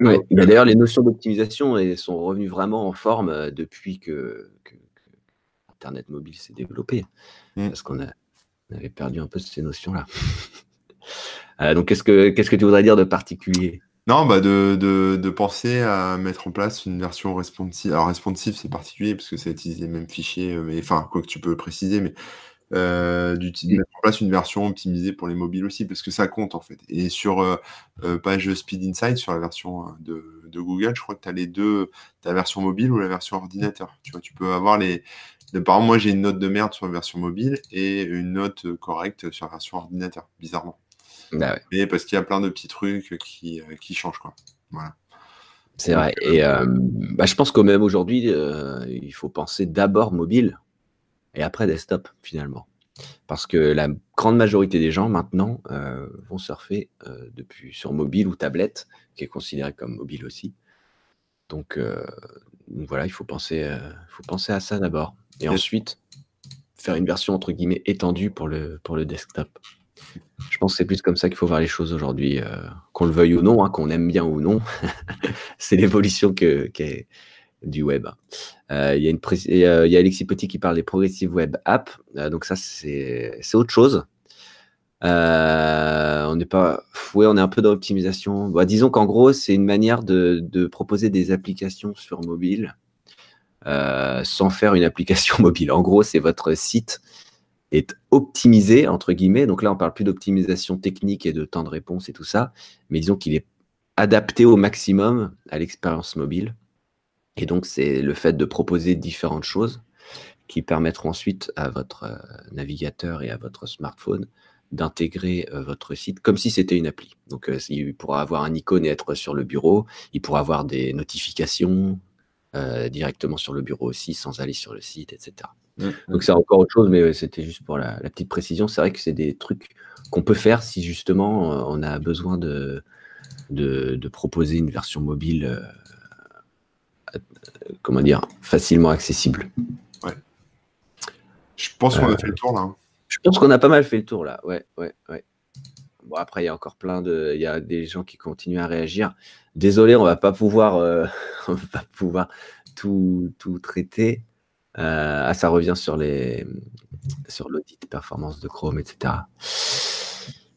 Ouais. D'ailleurs, les notions d'optimisation sont revenues vraiment en forme depuis que, Internet mobile s'est développé. Mmh. Parce qu'on avait perdu un peu ces notions-là. donc, qu'est-ce que, qu'est-ce que tu voudrais dire de particulier? Non, bah de, de, de, penser à mettre en place une version responsive. Alors responsive, c'est particulier parce que ça utilise les mêmes fichiers, euh, mais enfin, quoi que tu peux préciser, mais euh, d'utiliser mettre en place une version optimisée pour les mobiles aussi, parce que ça compte en fait. Et sur euh, euh page Speed Insight, sur la version de, de Google, je crois que tu as les deux, ta la version mobile ou la version ordinateur. Tu vois, tu peux avoir les. par exemple, moi j'ai une note de merde sur la version mobile et une note correcte sur la version ordinateur, bizarrement. Bah Mais parce qu'il y a plein de petits trucs qui, euh, qui changent. Quoi. Voilà. C'est vrai. Et euh, bah, je pense qu'au même aujourd'hui, euh, il faut penser d'abord mobile et après desktop, finalement. Parce que la grande majorité des gens, maintenant, vont surfer depuis, sur mobile ou tablette, qui est considéré comme mobile aussi. Donc, voilà, il faut penser, faut penser à ça d'abord. Et ensuite, faire une version, entre guillemets, étendue pour le, pour le desktop. Je pense que c'est plus comme ça qu'il faut voir les choses aujourd'hui, euh, qu'on le veuille ou non, hein, qu'on aime bien ou non. c'est l'évolution que, du web. Euh, il y, a euh, Alexis Petit qui parle des Progressive Web Apps. donc ça, c'est autre chose. on n'est pas, ouais, on est un peu dans l'optimisation. Bah, disons qu'en gros, c'est une manière de, proposer des applications sur mobile sans faire une application mobile. En gros, c'est votre site est optimisé, entre guillemets. Donc là, on parle plus d'optimisation technique et de temps de réponse et tout ça, mais disons qu'il est adapté au maximum à l'expérience mobile. Et donc, c'est le fait de proposer différentes choses qui permettront ensuite à votre euh, navigateur et à votre smartphone d'intégrer euh, votre site comme si c'était une appli. Donc, euh, il pourra avoir un icône et être sur le bureau. Il pourra avoir des notifications directement sur le bureau aussi, sans aller sur le site, etc. Mmh, Donc mmh. c'est encore autre chose, mais c'était juste pour la, petite précision. C'est vrai que c'est des trucs qu'on peut faire si justement on a besoin de, de, proposer une version mobile, comment dire, facilement accessible. Ouais. Je pense qu'on a fait le tour là. Hein. Je pense qu'on a pas mal fait le tour là. Ouais, ouais, ouais. Bon après il y a encore plein de, il y a des gens qui continuent à réagir. Désolé, on va pas pouvoir, euh, on va pas pouvoir tout, tout traiter. ah, ça revient sur les sur l'audit performance de Chrome, etc.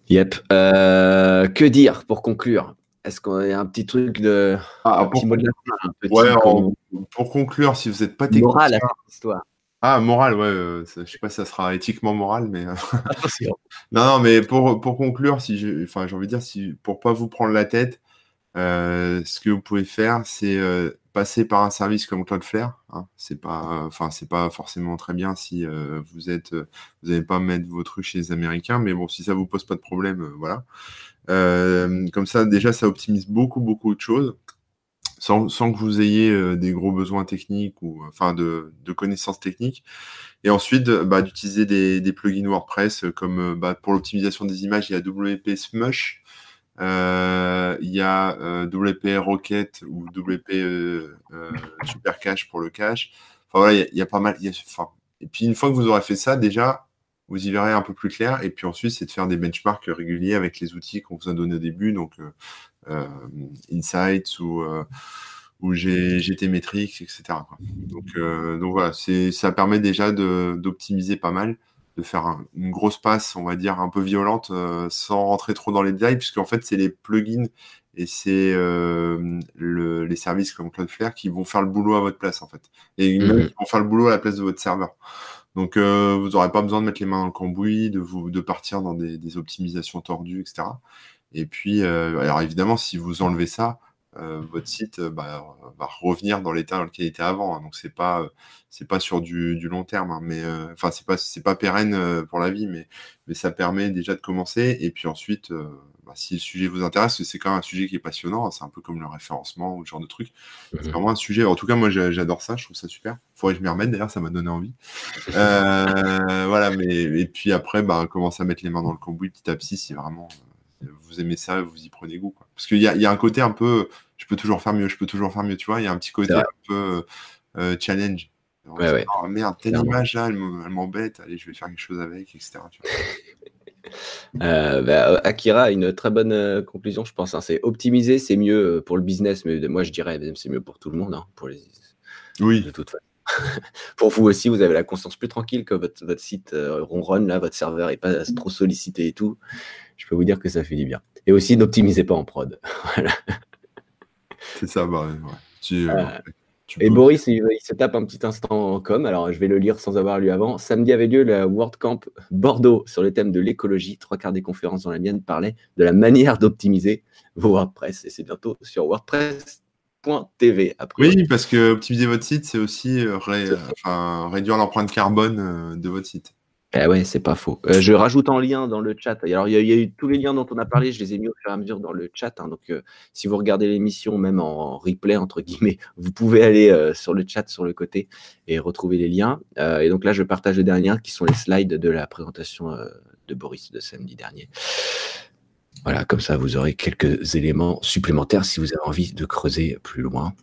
Yep. que dire pour conclure? Est-ce qu'on a un petit truc de ah, un petit mot de la fin, Pour conclure, si vous n'êtes pas technique, moral histoire. Ah, moral, ouais. Euh, je sais pas si ça sera éthiquement moral, mais. Euh, non, non, mais pour, pour conclure, si j'ai enfin, j'ai envie de dire, si, pour pas vous prendre la tête, euh, ce que vous pouvez faire, c'est passer par un service comme Cloudflare. Hein. C'est pas, enfin, c'est pas forcément très bien si vous êtes, vous n'allez pas mettre votre trucs chez les Américains, mais bon, si ça vous pose pas de problème, voilà. Comme ça, déjà, ça optimise beaucoup, beaucoup de choses sans, que vous ayez euh, des gros besoins techniques ou enfin de, connaissances techniques. Et ensuite, bah, d'utiliser des, plugins WordPress euh, comme euh, bah, pour l'optimisation des images, il y a WP Smush, il y a WP Rocket ou WP Super Cache pour le cache. Enfin voilà, il y, a pas mal. et puis une fois que vous aurez fait ça, déjà, vous y verrez un peu plus clair. Et puis ensuite, c'est de faire des benchmarks réguliers avec les outils qu'on vous a donnés au début, donc euh, Insights ou euh, ou GT Metrics, etc. Donc, euh, donc voilà, ça permet déjà d'optimiser pas mal, de faire une grosse passe, on va dire, un peu violente, sans rentrer trop dans les détails, puisque en fait, c'est les plugins et c'est les services comme Cloudflare qui vont faire le boulot à votre place, en fait. Et mmh. vont faire le boulot à la place de votre serveur. Donc, vous n'aurez pas besoin de mettre les mains dans le cambouis, de, partir dans des, des optimisations tordues, etc. Et puis, euh, alors évidemment, si vous enlevez ça, euh, votre site euh, bah, va revenir dans l'état dans lequel il était avant. Hein. donc c'est pas c'est pas sur du, long terme, hein. mais enfin c'est pas c'est pas pérenne pour la vie, mais mais ça permet déjà de commencer. Et puis ensuite, bah, si le sujet vous intéresse, c'est quand même un sujet qui est passionnant. Hein. c'est un peu comme le référencement ou ce genre de truc. C'est mmh vraiment un sujet. En tout cas, moi j'adore ça. Je trouve ça super. Faudrait que je m'y remette. D'ailleurs, ça m'a donné envie. voilà, mais et puis après, bah commencer à mettre les mains dans le cambouis petit à petit, si vraiment vous aimez ça, vous y prenez goût. Quoi. Parce qu'il y a, y a, un côté un peu, je peux toujours faire mieux, je peux toujours faire mieux, tu vois. Il y a un petit côté un peu euh, challenge. Ouais, ouais. Oh, merde, telle image là, elle m'embête, allez, je vais faire quelque chose avec, etc. Euh, bah, Akira a une très bonne euh, conclusion, je pense. Hein. C'est optimiser, c'est mieux pour le business, mais moi je dirais c'est mieux pour tout le monde. Hein, pour les... Oui. De toute façon. pour vous aussi, vous avez la conscience plus tranquille que votre, votre site ronronne, là, votre serveur n'est pas trop sollicité et tout je peux vous dire que ça fait du bien. Et aussi, n'optimisez pas en prod. C'est ça, bah, euh, et Boris, il, se tape un petit instant en com. Alors, je vais le lire sans avoir lu avant. Samedi avait lieu la WordCamp Bordeaux sur le thème de l'écologie. Trois quarts des conférences dans la mienne parlaient de la manière d'optimiser vos WordPress. Et c'est bientôt sur WordPress.tv. Oui, parce que optimiser votre site, c'est aussi euh, réduire l'empreinte carbone euh, de votre site. Eh ouais, c'est pas faux. Euh, je rajoute en lien dans le chat. Alors, il y, a eu tous les liens dont on a parlé, je les ai mis au fur et à mesure dans le chat. Hein. donc, euh, si vous regardez l'émission, même en replay, entre guillemets, vous pouvez aller euh, sur le chat sur le côté et retrouver les liens. et donc là, je partage les derniers qui sont les slides de la présentation de Boris de samedi dernier. Voilà, comme ça, vous aurez quelques éléments supplémentaires si vous avez envie de creuser plus loin.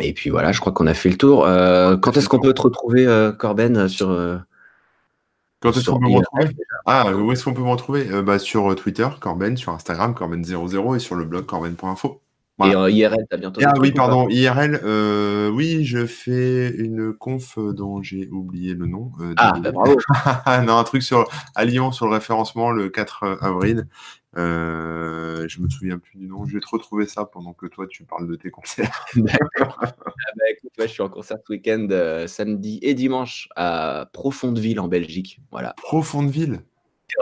Et puis voilà, je crois qu'on a fait le tour. quand est-ce qu'on peut te retrouver, Corben, sur quand est-ce qu'on peut me retrouver? Ah, où est-ce qu'on peut me retrouver? Euh, bah, Sur euh, Twitter, Corben, sur Instagram, Corben00 et sur le blog corben.info. Et en IRL, t'as bientôt. Ah oui, pardon, IRL, euh, oui, je fais une conf dont j'ai oublié le nom. ah, bah, bravo. non, un truc sur, à Lyon sur le référencement le 4 avril. Euh, je me souviens plus du nom. Je vais te retrouver ça pendant que toi tu parles de tes concerts. D'accord. Ah bah, écoute, je suis en concert ce week-end, euh, samedi et dimanche à Profondeville en Belgique. Voilà. Profondeville?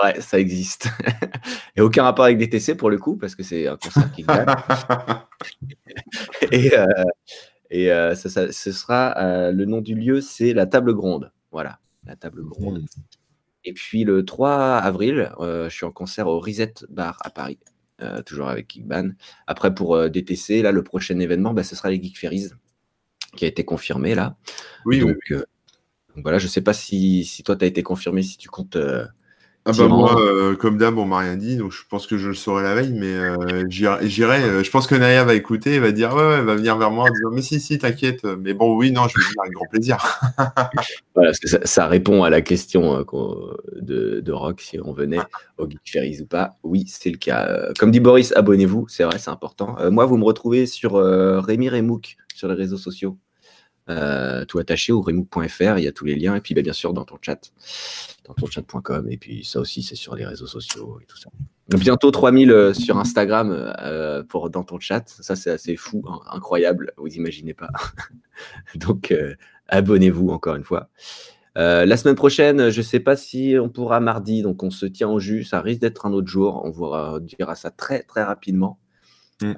Ouais, ça existe. et aucun rapport avec DTC pour le coup, parce que c'est un concert qui gagne. et euh, et euh, ça, ce sera le nom du lieu, c'est la Table Gronde. Voilà, la Table Gronde. Et puis le 3 avril, euh, je suis en concert au Reset Bar à Paris, euh, toujours avec Geekban. Après, pour euh, DTC, là, le prochain événement, bah, ce sera les Geek Ferries, qui a été confirmé là. Oui, donc, voilà, je ne sais pas si, si toi, tu as été confirmé, si tu comptes ah bah moi, euh, comme d'hab, on m'a rien dit, donc je pense que je le saurai la veille, mais euh, j'irai. Euh, je pense que Naya va écouter et va dire ouais, ouais, va venir vers moi en disant mais si, si, t'inquiète. Mais bon, oui, non, je vais venir avec grand plaisir. voilà, ça, ça, répond à la question de, de, Rock si on venait au Geek Ferries ou pas. Oui, c'est le cas. Comme dit Boris, abonnez-vous, c'est vrai, c'est important. moi, vous me retrouvez sur Rémi Remouk sur les réseaux sociaux. Euh, tout attaché au remove.fr, il y a tous les liens, et puis bah, bien sûr dans ton chat, dans ton chat.com, et puis ça aussi c'est sur les réseaux sociaux et tout ça. Bientôt 3000 euh, sur Instagram euh, pour dans ton chat, ça c'est assez fou, hein, incroyable, vous imaginez pas. Donc abonnez-vous encore une fois. la semaine prochaine, je ne sais pas si on pourra mardi, donc on se tient au jus. Ça risque d'être un autre jour. On vous dira ça très très rapidement. Mm.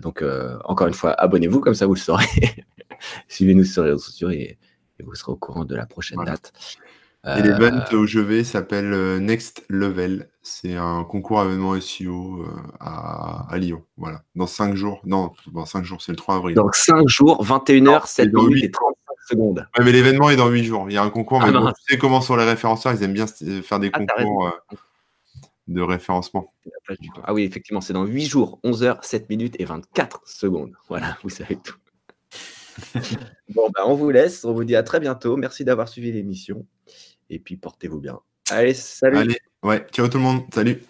donc encore une fois, abonnez-vous comme ça vous le saurez. Suivez-nous sur les réseaux sociaux et, vous serez au courant de la prochaine date. Et l'event où je vais s'appelle euh, Next Level. C'est un concours événement SEO euh, à, Lyon. Voilà. Dans 5 jours. Non, dans 5 jours, c'est le 3 avril. Dans 5 jours, 21h, 7 minutes et 35 secondes. Ouais, mais l'événement est dans 8 jours. Il y a un concours, mais ah, tu sais comment sont les référenceurs, ils aiment bien faire des ah, concours euh, de référencement. Ah oui, effectivement, c'est dans 8 jours, 11h, 7 minutes et 24 secondes. Voilà, vous savez tout. bon, ben, on vous laisse. On vous dit à très bientôt. Merci d'avoir suivi l'émission. Et puis, portez-vous bien. Allez, salut. Ouais. Ciao tout le monde. Salut.